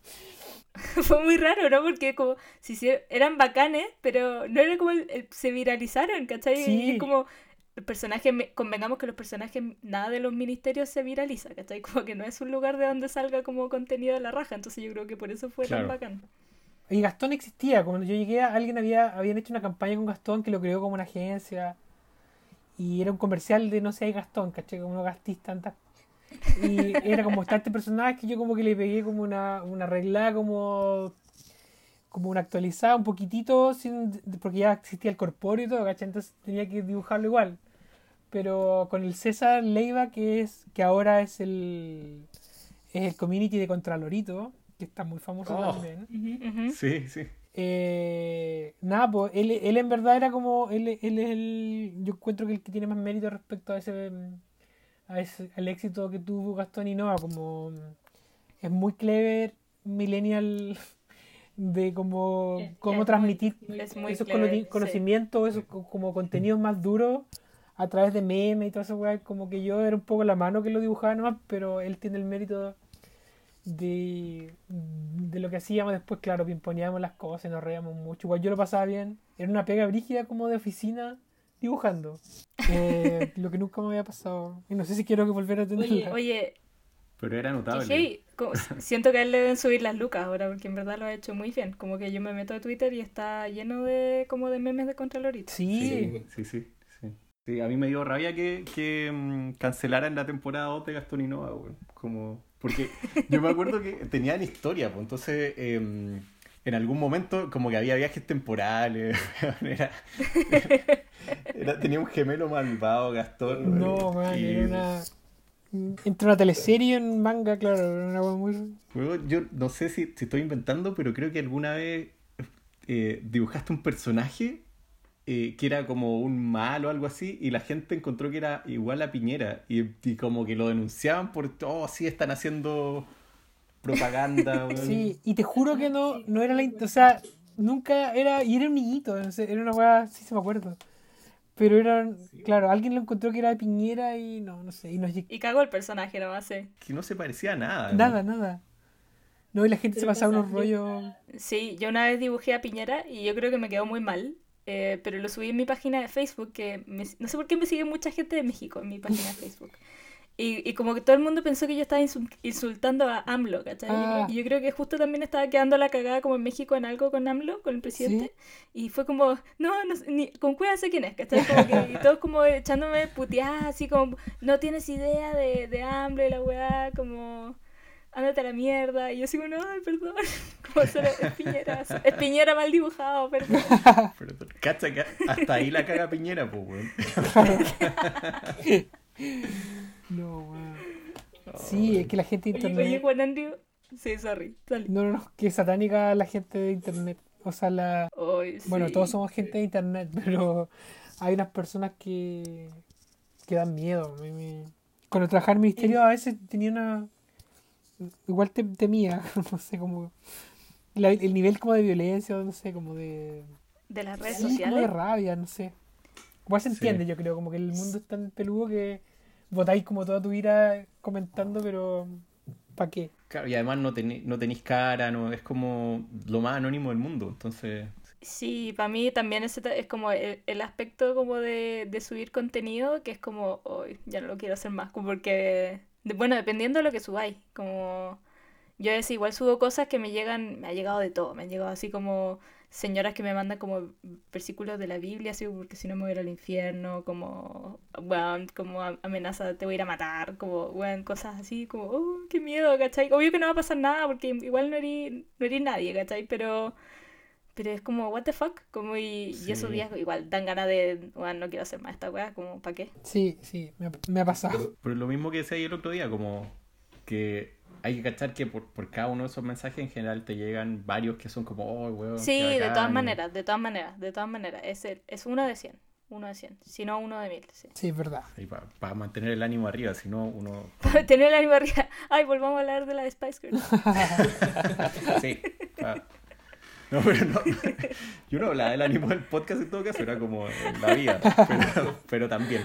Fue muy raro, ¿no? Porque como si hicier- eran bacanes, pero no era como el- el- se viralizaron, ¿cachai?
Sí.
Y es como el personaje, me- convengamos que los personajes, nada de los ministerios se viraliza, ¿cachai? Como que no es un lugar de donde salga como contenido de la raja, entonces yo creo que por eso fue
Claro.
tan bacán.
Y Gastón existía. Cuando yo llegué, alguien había habían hecho una campaña con Gastón que lo creó como una agencia. Y era un comercial de no sé, hay Gastón, ¿cachai? Como no gastís tantas. Y era como está este personaje que yo como que le pegué como una, una regla como como una actualizada un poquitito sin, porque ya existía el corpóreo y todo, ¿cachai? Entonces tenía que dibujarlo igual. Pero con el César Leiva, que es que ahora es el es el community de Contralorito, que está muy famoso
Oh.
también.
Sí, sí.
Eh, nada, pues él, él en verdad era como. Él, él es el. Yo encuentro que el que tiene más mérito respecto a ese. Al éxito que tuvo Gastón y Noah. Como. Es muy clever, millennial. De como.
Es-
Cómo
es
transmitir
muy- es muy
esos
clever,
cono-
sí.
conocimientos, esos co- como contenidos más duros. A través de memes y todo eso, weá, como que yo era un poco la mano que lo dibujaba nomás, pero él tiene el mérito de, de lo que hacíamos después, claro, pimponeábamos las cosas nos reíamos mucho. Igual yo lo pasaba bien. Era una pega brígida como de oficina dibujando. Eh, lo que nunca me había pasado. Y no sé si quiero que volver a tenerla.
Oye,
Pero era notable.
Como- siento que a él le deben subir las lucas ahora, porque en verdad lo ha hecho muy bien. Como que yo me meto a Twitter y está lleno de como de memes de Contralorito.
Sí,
Sí, sí, sí. sí. Sí, a mí me dio rabia que, que mm, cancelaran la temporada 2 de Gastón y Nova, weón. Como, porque yo me acuerdo que tenían historia, pues entonces em, en algún momento como que había viajes temporales, era, era- tenía un gemelo malvado Gastón.
no, man,
y-
era una. Entre una teleserie y un manga, claro, era muy.
Yo no sé si, si estoy inventando, pero creo que alguna vez eh, dibujaste un personaje eh, que era como un mal o algo así, y la gente encontró que era igual a Piñera, y, y como que lo denunciaban por, oh, sí, están haciendo propaganda. weón".
Sí, y te juro que no, no era la. O sea, nunca era. Y era un niñito, no sé, era una weá, sí se me acuerdo. Pero era. Claro, alguien lo encontró que era de Piñera y no, no sé. Y nos
Y cagó el personaje nomás, sí.
Que no se parecía a nada. ¿no?
Nada, nada. No, y la gente se pasaba unos rollos.
Sí, yo una vez dibujé a Piñera y yo creo que me quedó muy mal, eh, pero lo subí en mi página de Facebook, que me- no sé por qué me sigue mucha gente de México en mi página de Facebook. Y, y como que todo el mundo pensó que yo estaba insul- insultando a AMLO, ¿cachai?
Ah.
Y yo creo que justo también estaba quedando la cagada como en México en algo con AMLO, con el presidente. Y fue como, no, no ni, con cuida sé quién es, ¿cachai? Como que, y todos como echándome puteadas, así como, no tienes idea de, de AMLO y la weá, como, ándate a la mierda. Y yo sigo, no, ay, perdón, como solo es Piñera, es Piñera mal dibujado, perdón.
Cacha que hasta ahí la caga Piñera, pues, weón.
No, weón. Sí, es que la gente de internet.
oye, Juan Andrew, sí, sorry, dale.
No, no, no, que satánica la gente de internet. O sea, la. Bueno, todos somos gente de internet, pero hay unas personas que. que dan miedo. A mí me- Cuando trabajaba en el ministerio a veces tenía una. Igual te, temía, no sé, como. la- el nivel como de violencia, no sé, como de.
De las redes
Sí, como de
sociales.
rabia, no sé. Igual se
Sí.
entiende, yo creo, como que el mundo es tan peludo que votáis como toda tu vida comentando, pero ¿para qué?
Claro, y además no, tení- no tenéis cara, no, es como lo más anónimo del mundo, entonces...
Sí, para mí también ese ta- es como el, el aspecto como de, de subir contenido que es como, hoy ya no lo quiero hacer más, como porque, de- bueno, dependiendo de lo que subáis, como yo es igual subo cosas que me llegan, me ha llegado de todo, me han llegado así como señoras que me mandan como versículos de la Biblia, así porque si no me voy a ir al infierno, como, bueno, como amenaza, te voy a ir a matar, como, bueno, cosas así, como, oh, qué miedo, ¿cachai? Obvio que no va a pasar nada porque igual no eres, no eres nadie, ¿cachai? Pero... Pero es como, what the fuck, como y, y esos
Sí.
días igual dan ganas de, bueno, no quiero hacer más esta weá, como, ¿para qué?
Sí, sí, me ha, me ha pasado.
Pero es lo mismo que decía ahí el otro día, como que hay que cachar que por, por cada uno de esos mensajes en general te llegan varios que son como, oh, weón.
Sí, de todas
bacán".
maneras, de todas maneras, de todas maneras, es, el- es uno de 100, uno de 100, si no uno de 1000, sí.
Sí, es verdad.
para mantener el ánimo arriba, si no uno...
Para tener el ánimo arriba, ay, volvamos a hablar de la de Spice Girls.
Sí. pa- No, pero no. Yo no hablaba del ánimo del podcast en todo caso, era como en la vida, pero, pero también.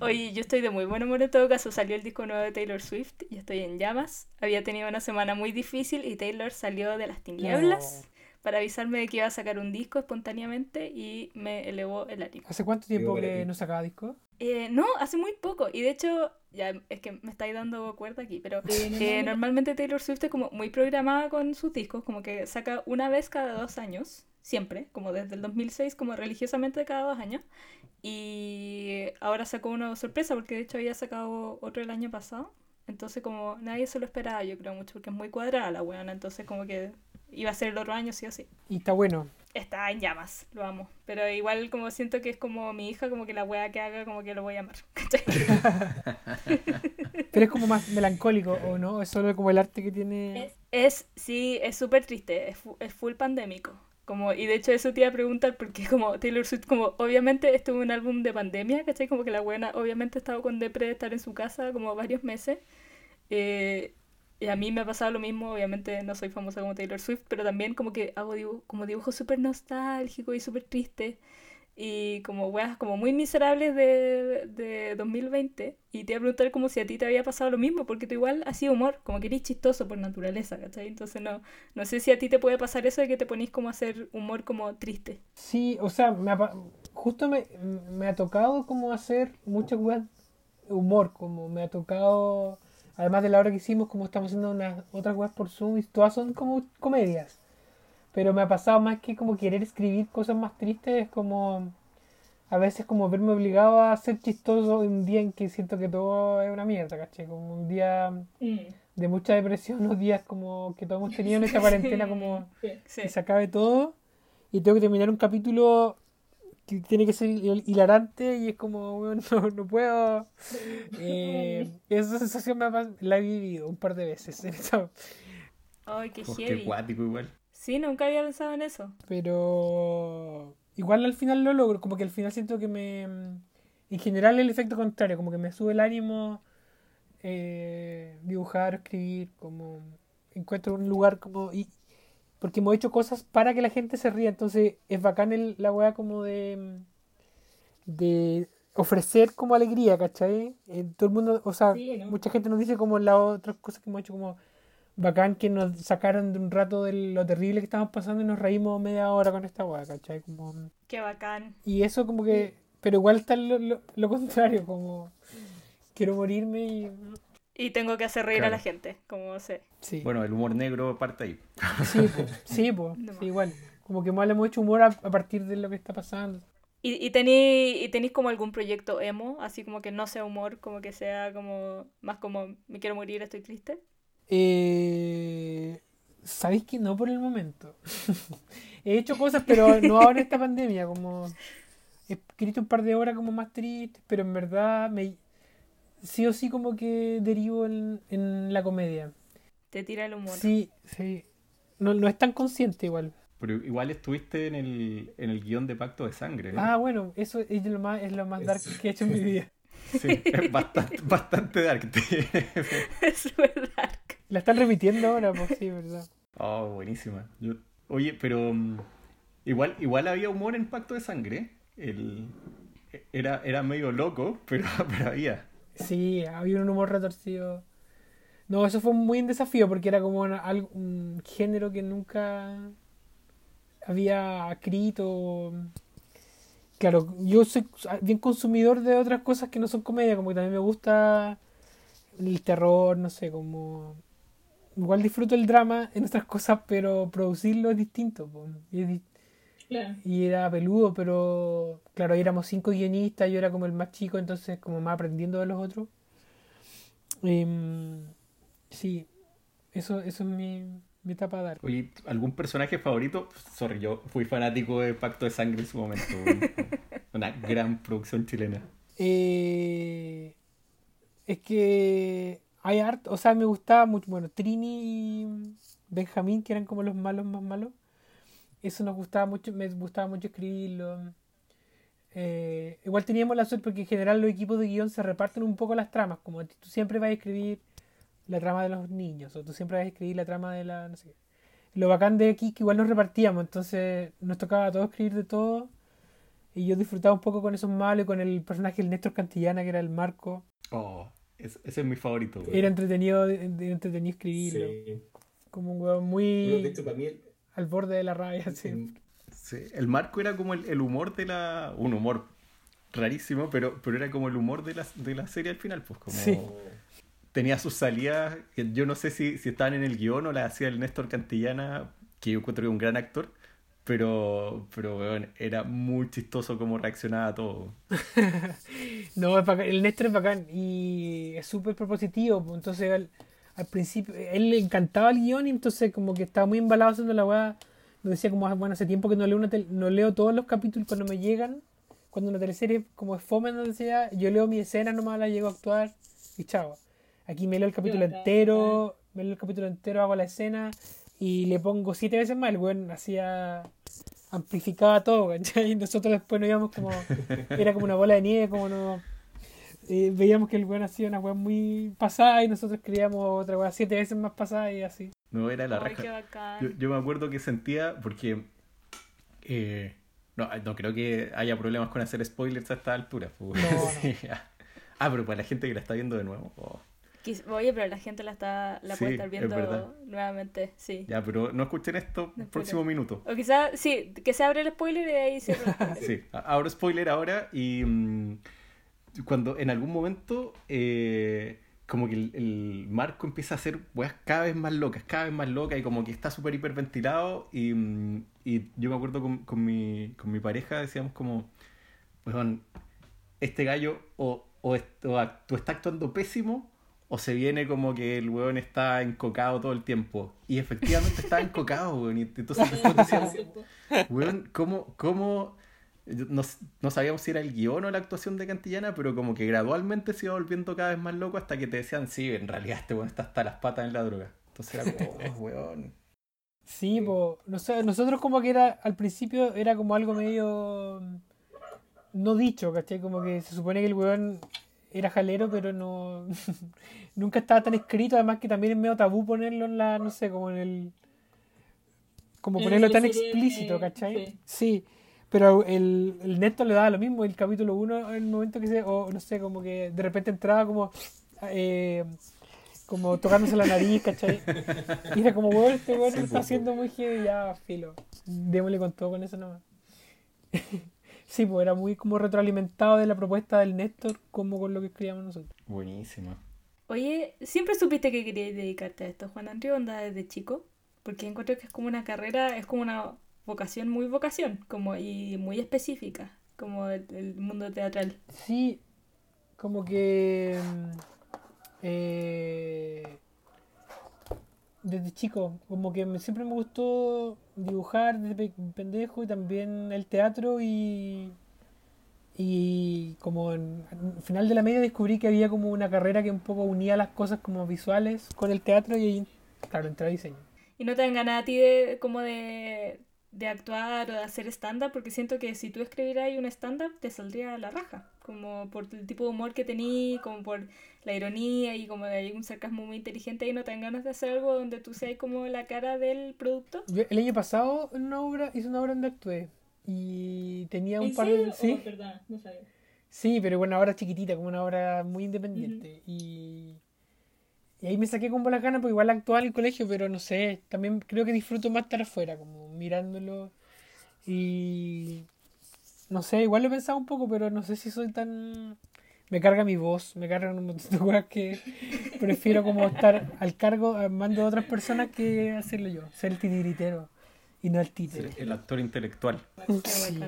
Oye, yo estoy de muy buen humor en todo caso. Salió el disco nuevo de Taylor Swift y estoy en llamas. Había tenido una semana muy difícil y Taylor salió de las tinieblas para avisarme de que iba a sacar un disco espontáneamente y me elevó el ánimo.
¿Hace cuánto tiempo que no sacaba disco?
Eh, no, hace muy poco. Y de hecho, ya es que me estáis dando cuerda aquí, pero eh, normalmente Taylor Swift es como muy programada con sus discos, como que saca una vez cada dos años, siempre, como desde el 2006, como religiosamente cada dos años. Y ahora sacó uno sorpresa, porque de hecho había sacado otro el año pasado. Entonces como nadie se lo esperaba, yo creo mucho, porque es muy cuadrada la weona, entonces como que iba a ser el otro año sí o sí.
Y está bueno.
Está en llamas, lo amo. Pero igual como siento que es como mi hija, como que la wea que haga, como que lo voy a amar.
Pero es como más melancólico, ¿o no? Es solo como el arte que tiene.
Es, es- sí, es súper triste, es, fu- es full pandémico. Como, y de hecho eso te iba a preguntar porque como Taylor Swift, como obviamente estuvo un álbum de pandemia, ¿cachai? Como que la buena obviamente ha estado con depre de estar en su casa como varios meses. Eh, y a mí me ha pasado lo mismo, obviamente no soy famosa como Taylor Swift, pero también como que hago como dibujos súper nostálgicos y súper tristes. Y como weas como muy miserables de, de 2020. Y te iba a preguntar como si a ti te había pasado lo mismo, porque tú igual has sido humor, como que eres chistoso por naturaleza, ¿cachai? Entonces no, no sé si a ti te puede pasar eso de que te ponís como a hacer humor como triste.
Sí, o sea, me ha justo me, me ha tocado como hacer muchas weas humor, como me ha tocado, además de la hora que hicimos, como estamos haciendo unas otras weas por Zoom, y todas son como comedias. Pero me ha pasado más que como querer escribir cosas más tristes, es como a veces como verme obligado a ser chistoso en un día en que siento que todo es una mierda, ¿cachai? Como un día de mucha depresión, unos días como que todos hemos tenido en esta cuarentena como
Sí.
que se acabe todo y tengo que terminar un capítulo que tiene que ser hil- hilarante y es como, weón, no, no puedo. Eh, esa sensación me ha la he vivido un par de veces.
Ay, qué
Oh, qué
heavy.
cuático igual.
Sí, nunca había pensado en eso.
Pero igual al final lo logro, como que al final siento que me... En general el efecto contrario, como que me sube el ánimo eh, dibujar, escribir, como encuentro un lugar como... Y, porque hemos hecho cosas para que la gente se ría, entonces es bacán el, la weá como de... de ofrecer como alegría, ¿cachai? Eh, todo el mundo, o sea,
Sí, ¿no?
mucha gente nos dice como las otras cosas que hemos hecho como bacán que nos sacaron de un rato de lo terrible que estábamos pasando y nos reímos media hora con esta weá, ¿cachai? Como,
Qué bacán.
y eso como que, pero igual está lo, lo, lo contrario, como quiero morirme y...
Y tengo que hacer reír a
Claro.
la gente, como sé.
Sí,
Bueno, el humor negro parte ahí.
sí, po, sí, po,
No.
sí, igual. Como que mal hemos hecho humor a, a partir de lo que está pasando.
¿Y, y tení, y tenéis como algún proyecto emo, así como que no sea humor, como que sea como más como me quiero morir, estoy triste?
Eh, ¿Sabéis que no por el momento? He hecho cosas, pero no ahora en esta pandemia, como he escrito un par de horas como más tristes, pero en verdad me sí o sí como que derivo en, en la comedia.
Te tira el humor.
Sí, sí. No, no es tan consciente igual.
Pero igual estuviste en el, en el guion de Pacto de Sangre. ¿eh?
Ah, bueno, eso es lo más, es lo más dark que he hecho en mi vida.
Sí, es bastante, bastante dark.
es súper dark.
La están repitiendo ahora, pues sí, verdad.
oh, buenísima. Yo- oye, pero mm, igual, igual había humor en Pacto de Sangre. El, era, era medio loco, pero, pero había.
Sí, había un humor retorcido. No, eso fue muy un desafío porque era como una- un género que nunca había escrito. Claro, yo soy bien consumidor de otras cosas que no son comedia, como que también me gusta el terror, no sé, como... Igual disfruto el drama en otras cosas, pero producirlo es distinto. po. Y, es di- y era peludo, pero claro, ahí éramos cinco guionistas, yo era como el más chico, entonces como más aprendiendo de los otros. Em, sí, eso, eso es mi, mi etapa de arte.
Oye, ¿algún personaje favorito? Sorry, yo fui fanático de Pacto de Sangre en su momento. Una gran producción chilena.
Eh, es que hay arte, o sea, me gustaba mucho, bueno, Trini y Benjamín, que eran como los malos más malos. Eso nos gustaba mucho, me gustaba mucho escribirlo. Eh, igual teníamos la suerte porque en general los equipos de guion se reparten un poco las tramas, como tú siempre vas a escribir la trama de los niños, o tú siempre vas a escribir la trama de la, no sé. Lo bacán de aquí que igual nos repartíamos, entonces nos tocaba a todos escribir de todo. Y yo disfrutaba un poco con esos malos y con el personaje del Néstor Cantillana, que era el Marco.
Oh, es- ese es mi favorito.
Era entretenido, era entretenido escribirlo.
Sí.
Como un weón
Bueno,
muy
de hecho, para mí, el-
al borde de la rabia.
el-
Sí, el marco era como el, el humor de la. Un humor rarísimo, pero, pero era como el humor de la, de la serie al final, pues como.
Sí.
Tenía sus salidas, yo no sé si, si estaban en el guion o las hacía el Néstor Cantillana, que yo encuentro que es un gran actor, pero, pero weón, era muy chistoso cómo reaccionaba a todo.
No, es bacán. el Néstor es bacán y es súper propositivo. Entonces, al, al principio, él le encantaba el guion y entonces, como que estaba muy embalado haciendo la weá. Me decía, como, "Ah, bueno, hace tiempo que no leo, una no leo todos los capítulos cuando me llegan. Cuando una teleserie, como es fome, no decía, yo leo mi escena, nomás la llego a actuar y chao. Aquí me leo el capítulo entero, me leo el capítulo entero, hago la escena y le pongo siete veces más. El weón hacía amplificaba todo, ¿cachai? Y nosotros después nos íbamos como, era como una bola de nieve, como no, eh, veíamos que el weón hacía una weá muy pasada y nosotros queríamos otra weá siete veces más pasada y así.
No era la
Ay,
raja. Yo, yo me acuerdo que sentía, porque. eh, no, no creo que haya problemas con hacer spoilers a esta altura. pues,
No, no.
sí, ya. Ah, pero para la gente que la está viendo de nuevo. oh.
Oye, pero la gente la está la puede estar
es
viendo nuevamente, sí.
Ya, pero no escuchen esto
No,
próximo minuto.
O quizás, sí, que se abre el spoiler y ahí cierra el spoiler.
Sí, abro spoiler ahora y mm, cuando en algún momento eh, como que el, el Marco empieza a hacer weas cada vez más locas, cada vez más locas y como que está súper hiperventilado y, mm, y yo me acuerdo con, con mi, con mi pareja decíamos como, weón, este gallo o, o, o o está actuando pésimo o se viene como que el weón está encocado todo el tiempo. Y efectivamente está encocado, weón. Y entonces después decíamos, Weón, ¿cómo, cómo no, no sabíamos si era el guion o la actuación de Cantillana, pero como que gradualmente se iba volviendo cada vez más loco hasta que te decían, sí, en realidad este weón está hasta las patas en la droga. Entonces era como, oh, weón.
Sí, po, no sé, nosotros como que era, al principio era como algo medio no dicho, ¿cachai? Como que se supone que el weón era jalero, pero no nunca estaba tan escrito, además que también es medio tabú ponerlo en la, no sé, como en el como ponerlo tan explícito, ¿cachai?
sí.
Sí, pero el, el Néstor le daba lo mismo, el capítulo 1, el momento que se, o no sé, como que de repente entraba como eh, como tocándose la nariz, ¿cachai? Y era como, weón, este weón
Sí,
está haciendo muy heavy, ya, filo. Démosle con todo con eso nomás. sí, pues era muy como retroalimentado de la propuesta del Néstor, como con lo que escribíamos nosotros.
Buenísima.
Oye, ¿siempre supiste que querías dedicarte a esto, Juan Andrés, onda desde chico? Porque encuentro que es como una carrera, es como una vocación muy vocación, como y muy específica, como el, el mundo teatral.
Sí, como que. mm, eh, desde chico, como que me- siempre me gustó dibujar desde pe- pendejo y también el teatro y. Y como en, al final de la media descubrí que había como una carrera que un poco unía las cosas como visuales con el teatro y ahí, claro, entré a diseño.
¿Y no te dan ganas a ti de, como de, de actuar o de hacer stand-up? Porque siento que si tú escribieras un stand-up te saldría la raja, como por el tipo de humor que tení, como por la ironía y como de hay un sarcasmo muy inteligente y no te dan ganas de hacer algo donde tú seas como la cara del producto.
Yo el año pasado en una obra, hice una obra donde actué y tenía un
¿En
par
serio?
de...
¿O
Sí?
No sabía.
Sí, pero bueno, ahora chiquitita, como una obra muy independiente. y, y ahí me saqué como las ganas, porque igual actuaba en el colegio, pero no sé, también creo que disfruto más estar afuera, como mirándolo. Y no sé, igual lo he pensado un poco, pero no sé si soy tan... Me carga mi voz, me cargan un montón de cosas que prefiero como estar al cargo, al mando de otras personas que hacerlo yo, ser el titiritero y no el títere.
El actor intelectual.
Sí.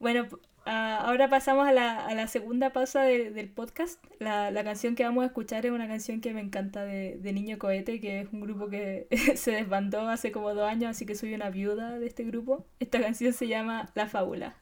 Bueno, ah, ahora pasamos a la, a la segunda pausa de- del podcast. La, la canción que vamos a escuchar es una canción que me encanta de, de Niño Cohete, que es un grupo que se desbandó hace como dos años, así que soy una viuda de este grupo. Esta canción se llama La Fábula.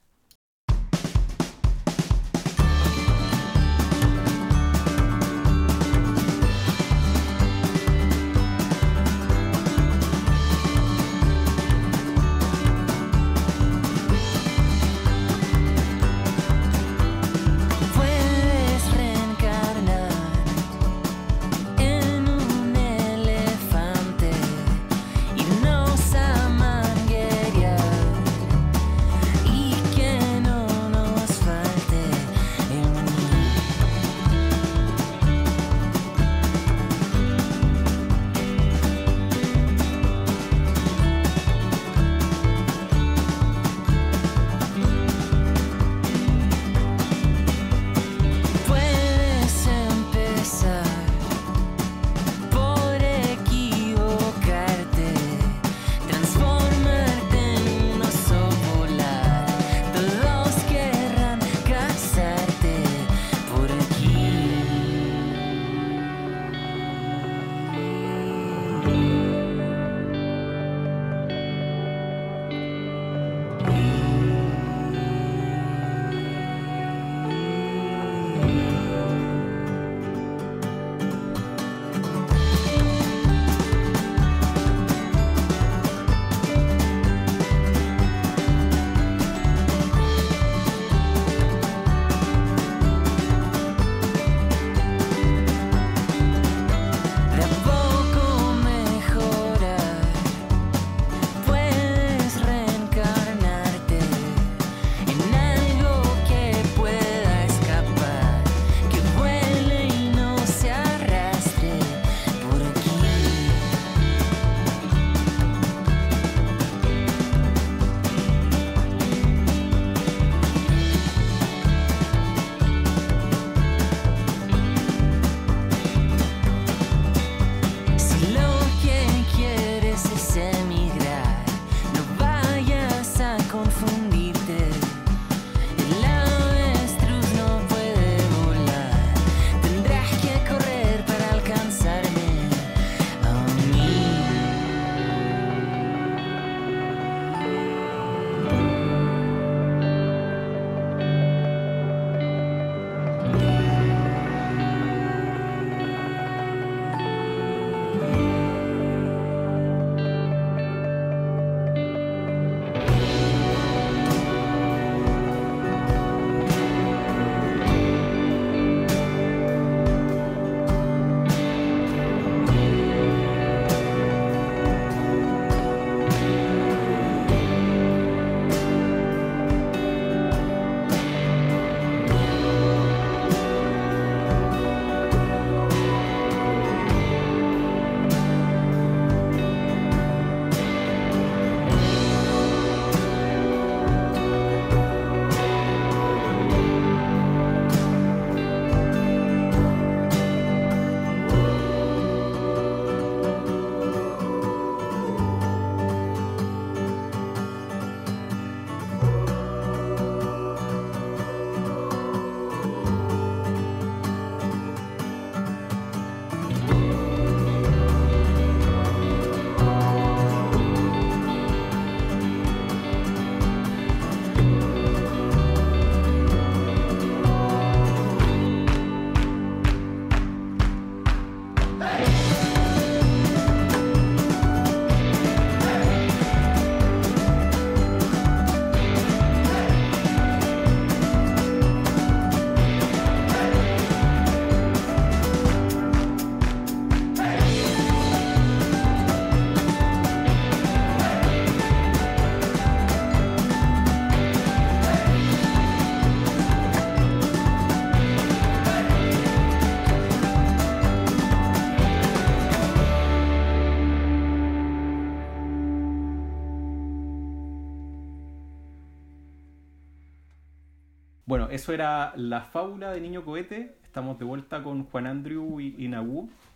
Eso era la fábula de Niño Cohete. Estamos de vuelta con Juan Andrew y, y.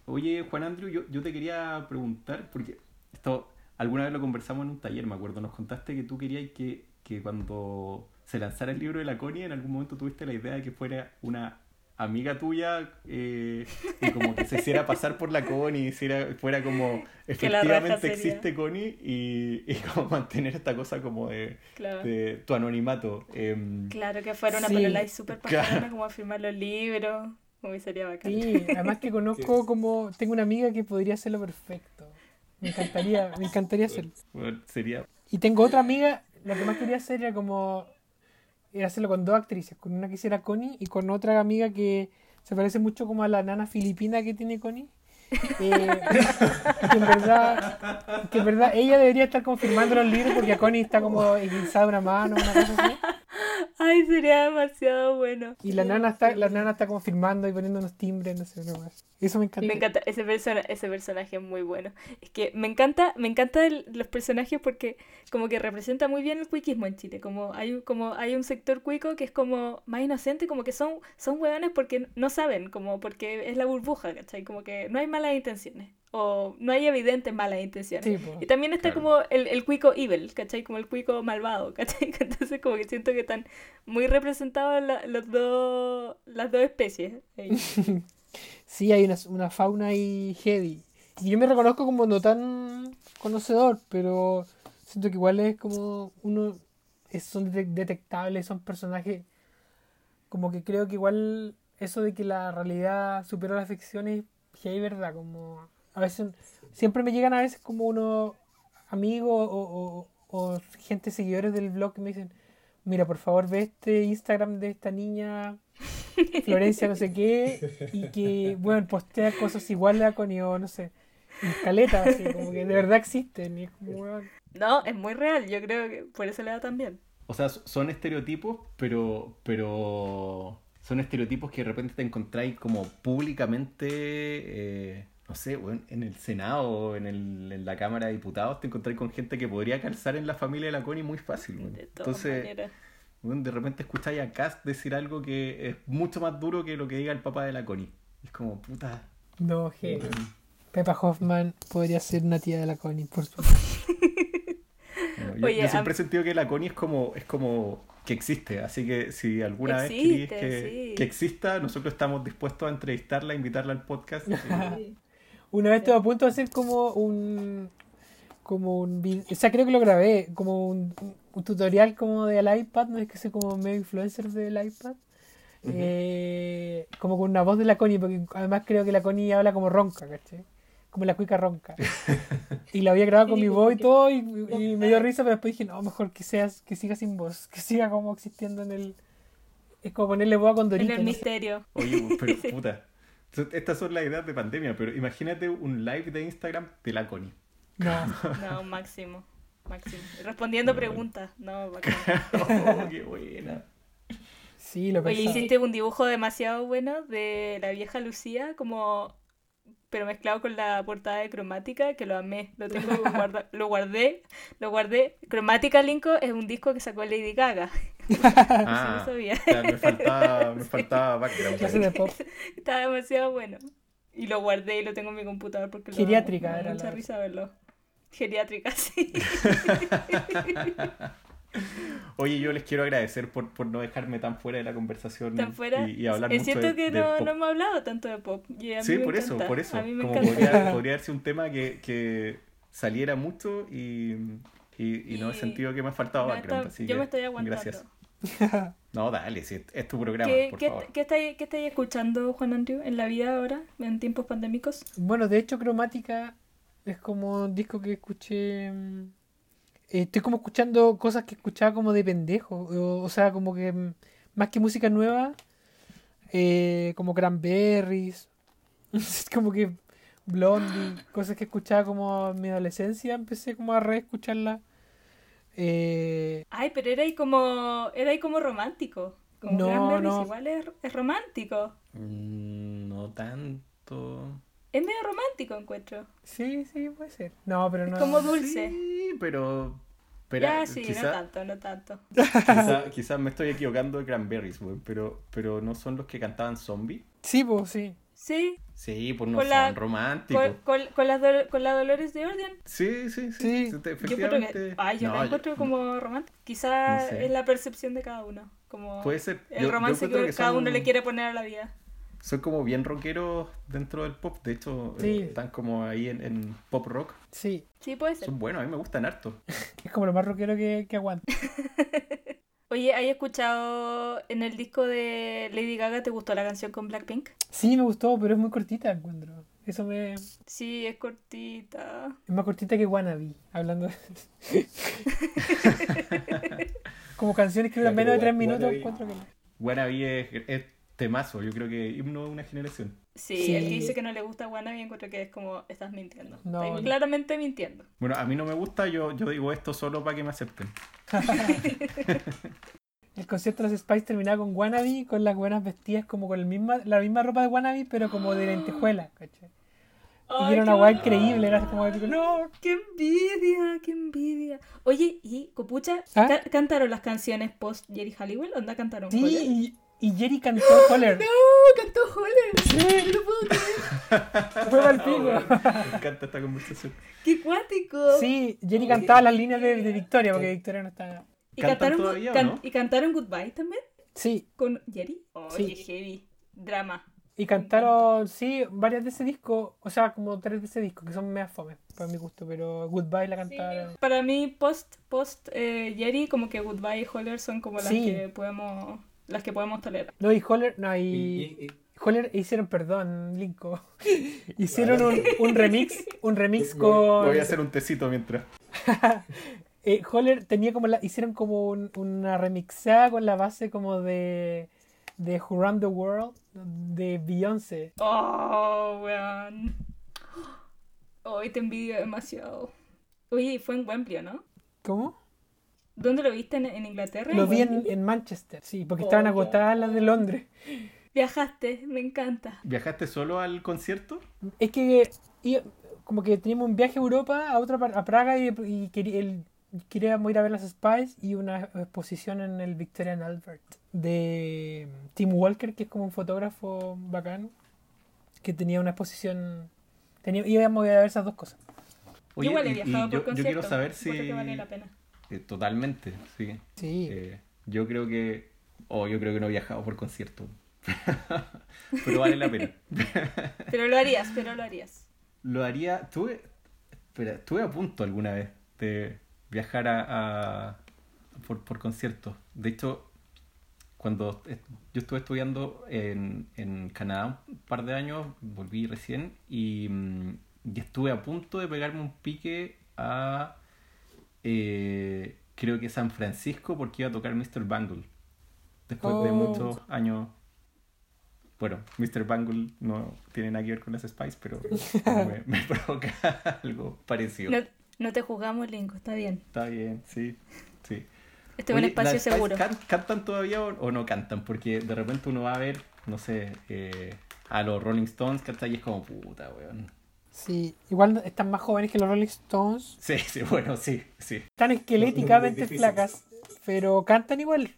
Oye, Juan Andrew, yo, yo te quería preguntar, porque esto alguna vez lo conversamos en un taller, me acuerdo. Nos contaste que tú querías que, que cuando se lanzara el libro de la Connie, en algún momento tuviste la idea de que fuera una amiga tuya eh, y como que se hiciera pasar por la Connie, hiciera, fuera como efectivamente existe Connie y, y como mantener esta cosa como de,
Claro.
de tu anonimato. Em,
Claro, que fuera una
Sí.
polola súper
Claro.
como a firmar los libros. Como sería bacán.
Sí, además que conozco como. Tengo una amiga que podría hacerlo perfecto. Me encantaría, me encantaría hacerlo.
bueno, sería
Y tengo otra amiga, lo que más quería hacer era como. Era hacerlo con dos actrices, con una que hiciera Connie y con otra amiga que se parece mucho como a la nana filipina que tiene Connie. Eh, que en verdad, que verdad ella debería estar como firmando los libros porque a Connie está como esguinzada una mano, una cosa así.
Ay, sería demasiado bueno.
Y la nana está, la nana está como firmando y poniendo unos timbres, no sé, no más. Eso me encanta.
Me encanta, ese, persona, ese personaje es muy bueno. Es que me encanta, me encanta el- los personajes porque como que representa muy bien el cuiquismo en Chile. Como hay, un- como hay un sector cuico que es como más inocente, como que son, son hueones porque no saben, como porque es la burbuja, ¿cachai? Como que no hay malas intenciones. O no hay evidentes malas intenciones.
Sí, po.
Y también está
Claro.
como el, el cuico evil, ¿cachai? Como el cuico malvado, ¿cachai? Entonces como que siento que están muy representados la- los dos, las dos especies. ahí.
Sí, hay una, una fauna ahí heavy. Y yo me reconozco como no tan conocedor, pero siento que igual es como uno, es- son de- detectables, son personajes, como que creo que igual eso de que la realidad supera la ficción es heavy, ¿verdad? Como a veces, siempre me llegan a veces como unos amigos o, o- o gente seguidores del blog que me dicen, mira, por favor ve este Instagram de esta niña Florencia no sé qué, y que, bueno, postea cosas iguales a Connie o no sé, en caleta, así, como que de verdad existen. Y es como, weón,
No, es muy real, yo creo que por eso le da tan bien.
O sea, son estereotipos, pero, pero son estereotipos que de repente te encontráis como públicamente, eh, no sé, weón, en el Senado o en, el- en la Cámara de Diputados, te encontráis con gente que podría calzar en la familia de la Connie muy fácil.
De todas
Entonces,
maneras.
weón, de repente escucháis a Cass decir algo que es mucho más duro que lo que diga el papá de la Connie. Es como, puta.
no, heavy.
weón.
Pepa Hoffman podría ser una tía de la Connie, por supuesto.
Bueno, yo,
Oye,
yo siempre he sentido que la Connie es como, es como que existe, así que si alguna vez queréis que,
sí.
que exista, nosotros estamos dispuestos a entrevistarla, a invitarla al podcast. eh,
Una vez estuve a punto de hacer como un. Como un. O sea, creo que lo grabé. Como un, un tutorial como del iPad. No es que soy como medio influencer del iPad. Eh, como con una voz de la Connie. Porque además creo que la Connie habla como ronca, ¿cachai? Como la cuica ronca. y la había grabado con mi voz y todo. Y, y me dio risa, pero después dije, no, mejor que seas que siga sin voz. Que siga como existiendo en el. Es como ponerle voz a
En
Condorito.
el
no sé.
misterio.
Oye, pero puta. Estas son las ideas de pandemia, pero imagínate un live de Instagram de la Connie.
No.
No, máximo. Máximo. Respondiendo preguntas. No, bacán.
Oh, qué buena.
Sí, lo
Oye, hiciste un dibujo demasiado bueno de la vieja Lucía, como pero mezclado con la portada de cromática, que lo amé, lo tengo guarda- lo guardé, lo guardé. Cromática Linko es un disco que sacó Lady Gaga.
Ah,
no sabía.
ya, me faltaba, me faltaba background.
Clase de pop.
Está demasiado bueno. Y lo guardé y lo tengo en mi computador porque lo
Geriátrica
da
era
mucha
la-
risa verlo. Geriátrica, sí.
Oye, yo les quiero agradecer por, por no dejarme tan fuera de la conversación
Tan fuera.
y, y hablar
es
mucho
cierto
de,
que
de
no,
pop.
no hemos hablado tanto de pop. y a mí
Sí,
me
por eso,
encanta.
por eso.
A mí me
Como podría, podría sido un tema que, que saliera mucho y, y, y no he sentido que me ha faltado background.
está-
así
yo
que
me estoy aguantando.
Gracias. No, dale, si es, tu programa,
¿Qué,
por
qué,
favor.
qué estáis, qué estáis escuchando, Juan Andrew, en la vida ahora, en tiempos pandémicos?
Bueno, de hecho, Cromática es como un disco que escuché. mm, eh, estoy como escuchando cosas que escuchaba como de pendejo. O, o sea, como que mm, más que música nueva, eh, como Cranberries, es como que Blondie, cosas que escuchaba como en mi adolescencia, empecé como a reescucharla. Eh,
Ay, pero era ahí como, era ahí como romántico. Como
No,
Cranberries
no.
igual es, es romántico.
Mm, no tanto.
Es medio romántico, encuentro.
sí, sí, puede ser. No, pero no.
Como dulce.
Sí, pero Espera,
ya, sí, no
quizá-
tanto, no tanto.
Quizá- Quizás me estoy equivocando de Cranberries, weón, pero, pero no son los que cantaban Zombie.
Sí, pues sí.
Sí,
Sí, pues no
Con la-
son románticos.
con, con, con las con la Dolores de Orden.
Sí, sí, sí.
Sí.
sí, te-
Yo
efectivamente.
que. Ay, yo
No,
la encuentro como romántica. Quizá
No sé.
es la percepción de cada uno. Como
Puede ser.
el
Yo- yo
romance que,
que
cada
son-
uno le quiere poner a la vida.
Son como bien rockeros dentro del pop. De hecho,
Sí.
eh, están como ahí en, en pop rock.
Sí.
Sí, puede ser.
Son buenos, a mí me gustan harto.
Es como lo más rockero que, que aguanta.
Oye, ¿hay escuchado en el disco de Lady Gaga? ¿Te gustó la canción con Blackpink?
Sí, me gustó, pero es muy cortita, encuentro. Eso me... Es
Sí, es cortita.
más cortita que Wannabe, hablando de... Como canciones que duran menos de tres minutos,
Wannabe-
encuentro que...
Wannabe es, es temazo. Yo creo que himno de una generación.
Sí,
Sí.
el que dice que no le gusta Wannabe encuentro que es como, estás mintiendo.
No,
Estoy
no.
claramente mintiendo.
Bueno, a mí no me gusta. Yo, yo digo esto solo para que me acepten.
El concierto de los Spice terminaba con Wannabe, con las buenas vestidas como con el misma, la misma ropa de Wannabe, pero como de lentejuela, ¿cachai? Y era una guay increíble, era como, digo, no,
¡Qué envidia! ¡Qué envidia! Oye, ¿y Copucha?
¿Ah?
ca- ¿Cantaron las canciones post Jerry Halliwell? ¿Onda cantaron
sí? Y, Jerry cantó Holler.
¡No! ¡Cantó Holler! ¡No lo puedo creer!
Fue mal pico.
me encanta esta conversación.
¡Qué cuático!
Sí, Jerry cantaba las líneas de, de Victoria, porque Victoria no está.
¿Y
¿Cantan
cantaron,
todavía o
can-
no?
¿Y cantaron Goodbye también?
Sí,
¿Con Jerry? ¡Oh,
Sí.
qué heavy! Drama.
y cantaron, sí, varias de ese disco, o sea, como tres de ese disco, que son meas fome, para mi gusto, pero Goodbye la cantaron.
Para mí, post, post eh, Jerry, como que Goodbye y Holler son como las
Sí.
que podemos las que podemos tolerar.
No, y Holler, no,
Y-
y...
y- y-
Holler hicieron, perdón, Linko. hicieron un, un remix, un remix con...
Voy a hacer un tecito mientras.
Eh, Holler tenía como la, hicieron como un- una remixada con la base como de de Who Run the World de Beyoncé.
Oh, weón. Hoy te envidio demasiado. Oye, fue en Wembley, ¿no?
¿Cómo?
¿Dónde lo viste? ¿En, en Inglaterra?
Lo
¿En
vi en, Manchester, sí, porque estaban
Oh,
agotadas las de Londres.
Viajaste, me encanta.
¿Viajaste solo al concierto?
Es que como que teníamos un viaje a Europa, a otra par- a Praga y, y quería- el- queríamos ir a ver las Spice y una exposición en el Victorian Albert de Tim Walker, que es como un fotógrafo bacán, que tenía una exposición, tenía, íbamos a ver esas dos cosas.
yo igual he
y- y
viajado
yo,
por
yo quiero
concierto.
saber si...
que vale la pena.
Eh, totalmente, sí.
Sí.
Eh, yo creo que... O yo creo que no he viajado por concierto. pero vale la pena.
Pero lo harías, pero lo harías.
Lo haría... Tuve... Espera, estuve a punto alguna vez de viajar a, a- por, por conciertos. De hecho, cuando yo estuve estudiando en, en Canadá un par de años, volví recién y, mm, y estuve a punto de pegarme un pique a eh, creo que San Francisco porque iba a tocar Mr. Bangle. Después de
Oh.
muchos años. Bueno, Mr. Bangle no tiene nada que ver con las Spice, pero me, me provoca algo parecido.
No, no te juzgamos, Linko, está bien.
Está bien, sí, sí.
Este es un
Oye,
espacio
¿las Spice
seguro.
can- ¿Cantan todavía o, o no cantan? Porque de repente uno va a ver, no sé, eh, a los Rolling Stones, ¿cachai? Y es como puta, weón.
Sí, igual están más jóvenes que los Rolling Stones,
Sí, sí, bueno, sí, sí.
están esqueléticamente flacas, pero cantan igual.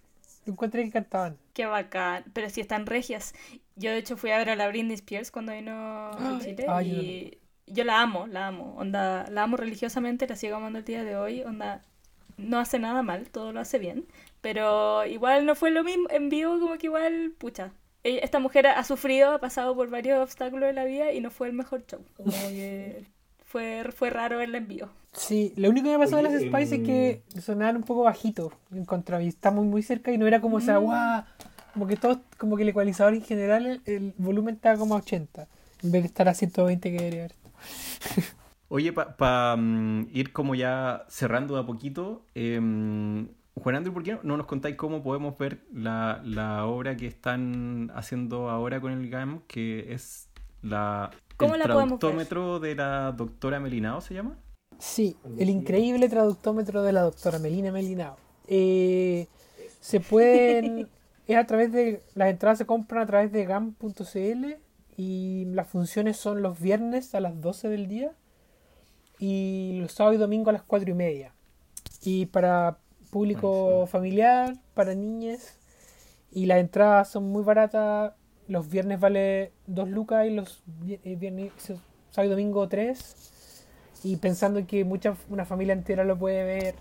Encontré que cantaban.
Qué bacán. Pero si están regias. Yo, de hecho, fui a ver a la Britney Spears cuando vino a Chile.
Ay,
y yo la amo, la amo. Onda, la amo religiosamente, la sigo amando el día de hoy. Onda, no hace nada mal, todo lo hace bien. Pero igual no fue lo mismo en vivo, como que igual, pucha. Ella- Esta mujer ha sufrido, ha pasado por varios obstáculos en la vida y no fue el mejor show. Como que fue, fue raro verla en vivo.
Sí, lo único que me pasó de las Spice es que sonaban un poco bajito en contra y está muy muy cerca y no era como esa guau, como que todo, como que el ecualizador en general el, el volumen estaba como a 80 en vez de estar a 120 que debería haber.
Oye, para ir como ya cerrando de a poquito, em, Juan Andrew, ¿por qué no- no nos contáis cómo podemos ver la, la obra que están haciendo ahora con el GAM, que es la,
¿Cómo
el
la podemos ver?
traductómetro de la doctora Melinao, ¿se llama?
Sí, el increíble traductómetro de la doctora Melina Melinao. Eh, se pueden, es a través de, las entradas se compran a través de gam.cl y las funciones son los viernes a las 12 del día y los sábados y domingos a las 4 y media. Y para público familiar, para niñas. Y las entradas son muy baratas. Los viernes vale 2 lucas y los eh, viernes, sábado y domingo 3. Y pensando en que mucha, una familia entera lo puede ver,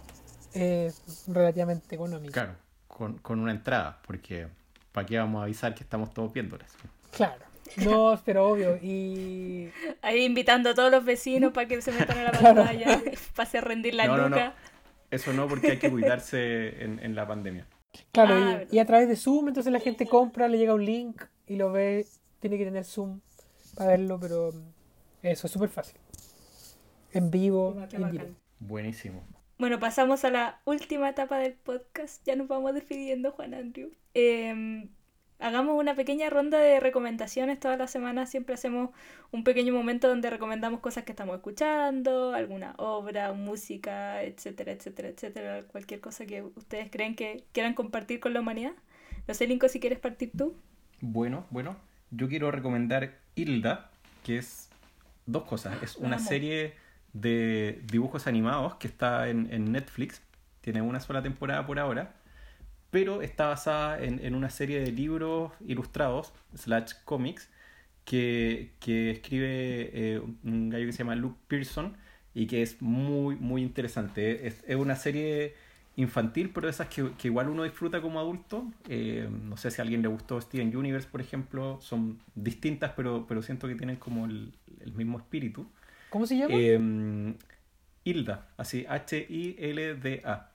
es relativamente económico.
Claro, con, con una entrada, porque ¿para qué vamos a avisar que estamos todos viéndolas?
Claro. No, pero obvio. Y
Ahí invitando a todos los vecinos para que se metan a la
Claro.
pantalla, para hacer rendir la
No, no, no. Eso no, porque hay que cuidarse en, en la pandemia.
Claro,
Ah,
y- a través de Zoom, entonces la gente compra, le llega un link y lo ve, tiene que tener Zoom para verlo, pero mm, eso es súper fácil. En vivo, en directo.
Buenísimo.
Bueno, pasamos a la última etapa del podcast. Ya nos vamos despidiendo, Juan Andrew. Eh, hagamos una pequeña ronda de recomendaciones. Todas las semanas siempre hacemos un pequeño momento donde recomendamos cosas que estamos escuchando, alguna obra, música, etcétera, etcétera, etcétera. Cualquier cosa que ustedes creen que quieran compartir con la humanidad. No sé, Linko, si quieres partir tú.
Bueno, bueno, yo quiero recomendar Hilda, que es dos cosas. Es una
Vamos.
serie de dibujos animados que está en, en Netflix. Tiene una sola temporada por ahora. Pero está basada en, en una serie de libros ilustrados, slash cómics, que, que escribe eh, un gallo que se llama Luke Pearson y que es muy, muy interesante. Es, es una serie infantil, pero esas que, que igual uno disfruta como adulto. Eh, no sé si a alguien le gustó Steven Universe, por ejemplo. Son distintas, pero, pero siento que tienen como el, el mismo espíritu.
¿Cómo se llama?
Eh, Hilda, así, H-I-L-D-A.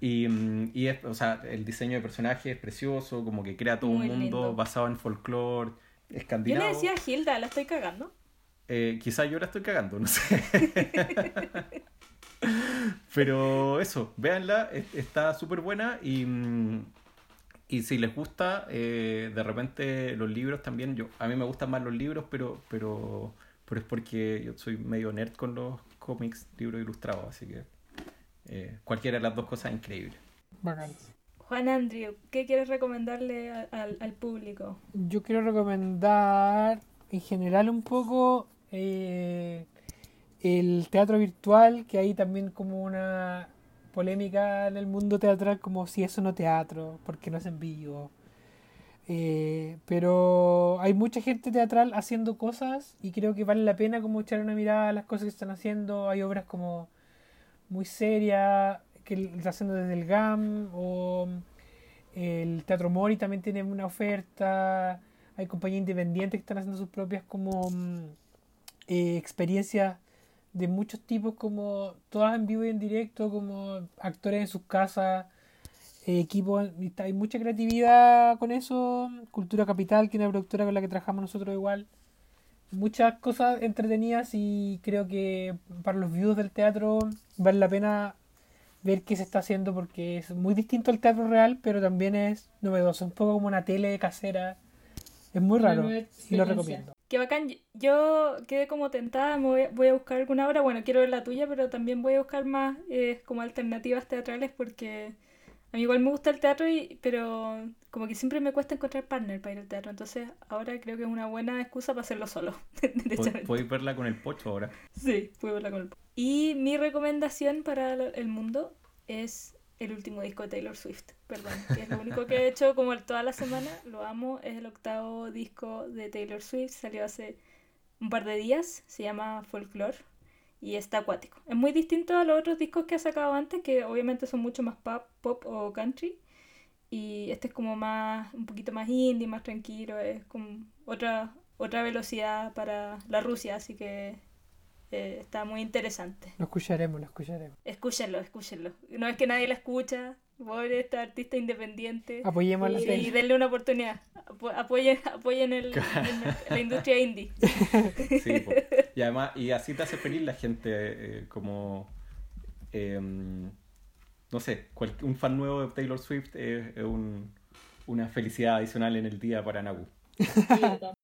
Y, mm, y es, o sea, el diseño de personaje es precioso, como que crea todo
Muy
un mundo
lindo.
basado en folclore
Yo le
escandinavo.
decía a Hilda, la estoy cagando.
Eh, quizá yo la estoy cagando, no sé. Pero eso, véanla, es- está súper buena y, mm, y si les gusta, eh, de repente los libros también, yo a mí me gustan más los libros, pero, pero, pero es porque yo soy medio nerd con los cómics, libros ilustrados, así que eh, cualquiera de las dos cosas es increíble.
Juan Andrew, ¿qué quieres recomendarle a- al, al público?
Yo quiero recomendar en general un poco eh, el teatro virtual, que hay también como una polémica en el mundo teatral, como si eso no es teatro, porque no es en vivo. Eh, pero hay mucha gente teatral haciendo cosas y creo que vale la pena como echar una mirada a las cosas que están haciendo. Hay obras como muy serias que está haciendo desde el GAM o el Teatro Mori también tiene una oferta. Hay compañías independientes que están haciendo sus propias como mm, eh, experiencias de muchos tipos, como todas en vivo y en directo, como actores en sus casas, eh, equipos. Hay mucha creatividad con eso. Cultura Capital, que es una productora con la que trabajamos nosotros igual. Muchas cosas entretenidas y creo que para los views del teatro vale la pena ver qué se está haciendo porque es muy distinto al teatro real, pero también es novedoso, un poco como una tele casera. Es muy raro y lo recomiendo.
Qué bacán. Yo quedé como tentada, me voy, a- voy a buscar alguna obra. Bueno, quiero ver la tuya, pero también voy a buscar más eh, como alternativas teatrales porque a mí igual me gusta el teatro, y, pero como que siempre me cuesta encontrar partner para ir al teatro. Entonces ahora creo que es una buena excusa para hacerlo solo.
Podéis verla con el pocho ahora.
Sí, puedo verla con el... Y mi recomendación para el mundo es el último disco de Taylor Swift, perdón, que es lo único que he hecho como toda la semana, lo amo, es el octavo disco de Taylor Swift, salió hace un par de días, se llama Folklore y está acuático. Es muy distinto a los otros discos que ha sacado antes, que obviamente son mucho más pop, pop o country, y este es como más, un poquito más indie, más tranquilo, es como otra, otra velocidad para la Rusia, así que eh, está muy interesante.
Lo escucharemos, lo escucharemos.
Escúchenlo, escúchenlo. No es que nadie la escucha, pobre esta artista independiente.
Apoyemos la
Y, denle una oportunidad. Apo- apoyen apoyen el, el- la industria indie.
Sí, po. Y además, y así te hace feliz la gente, eh, como, em, no sé, cual- un fan nuevo de Taylor Swift es, un- una felicidad adicional en el día para Nagu.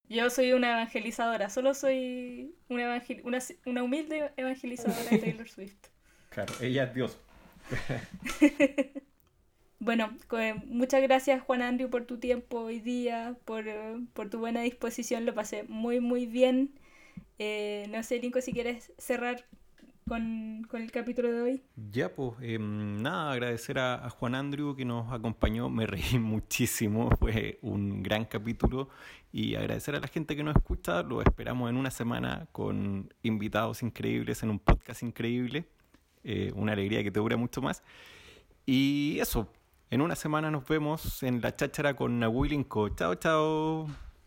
Yo soy una evangelizadora, solo soy una, evangel- una, una humilde evangelizadora de Taylor Swift.
Claro, ella es Dios.
Bueno, muchas gracias Juan Andrew por tu tiempo hoy día, por, por tu buena disposición, lo pasé muy muy bien. Eh, no sé, Linko, si quieres cerrar con, con el capítulo de hoy?
Ya, pues, em, nada, agradecer a, Juan Andrew que nos acompañó. Me reí muchísimo, fue un gran capítulo. Y agradecer a la gente que nos escucha. Lo esperamos en una semana con invitados increíbles en un podcast increíble. Eh, una alegría que te dura mucho más. Y eso, en una semana nos vemos en la cháchara con Nahuilinco. Chao, chao.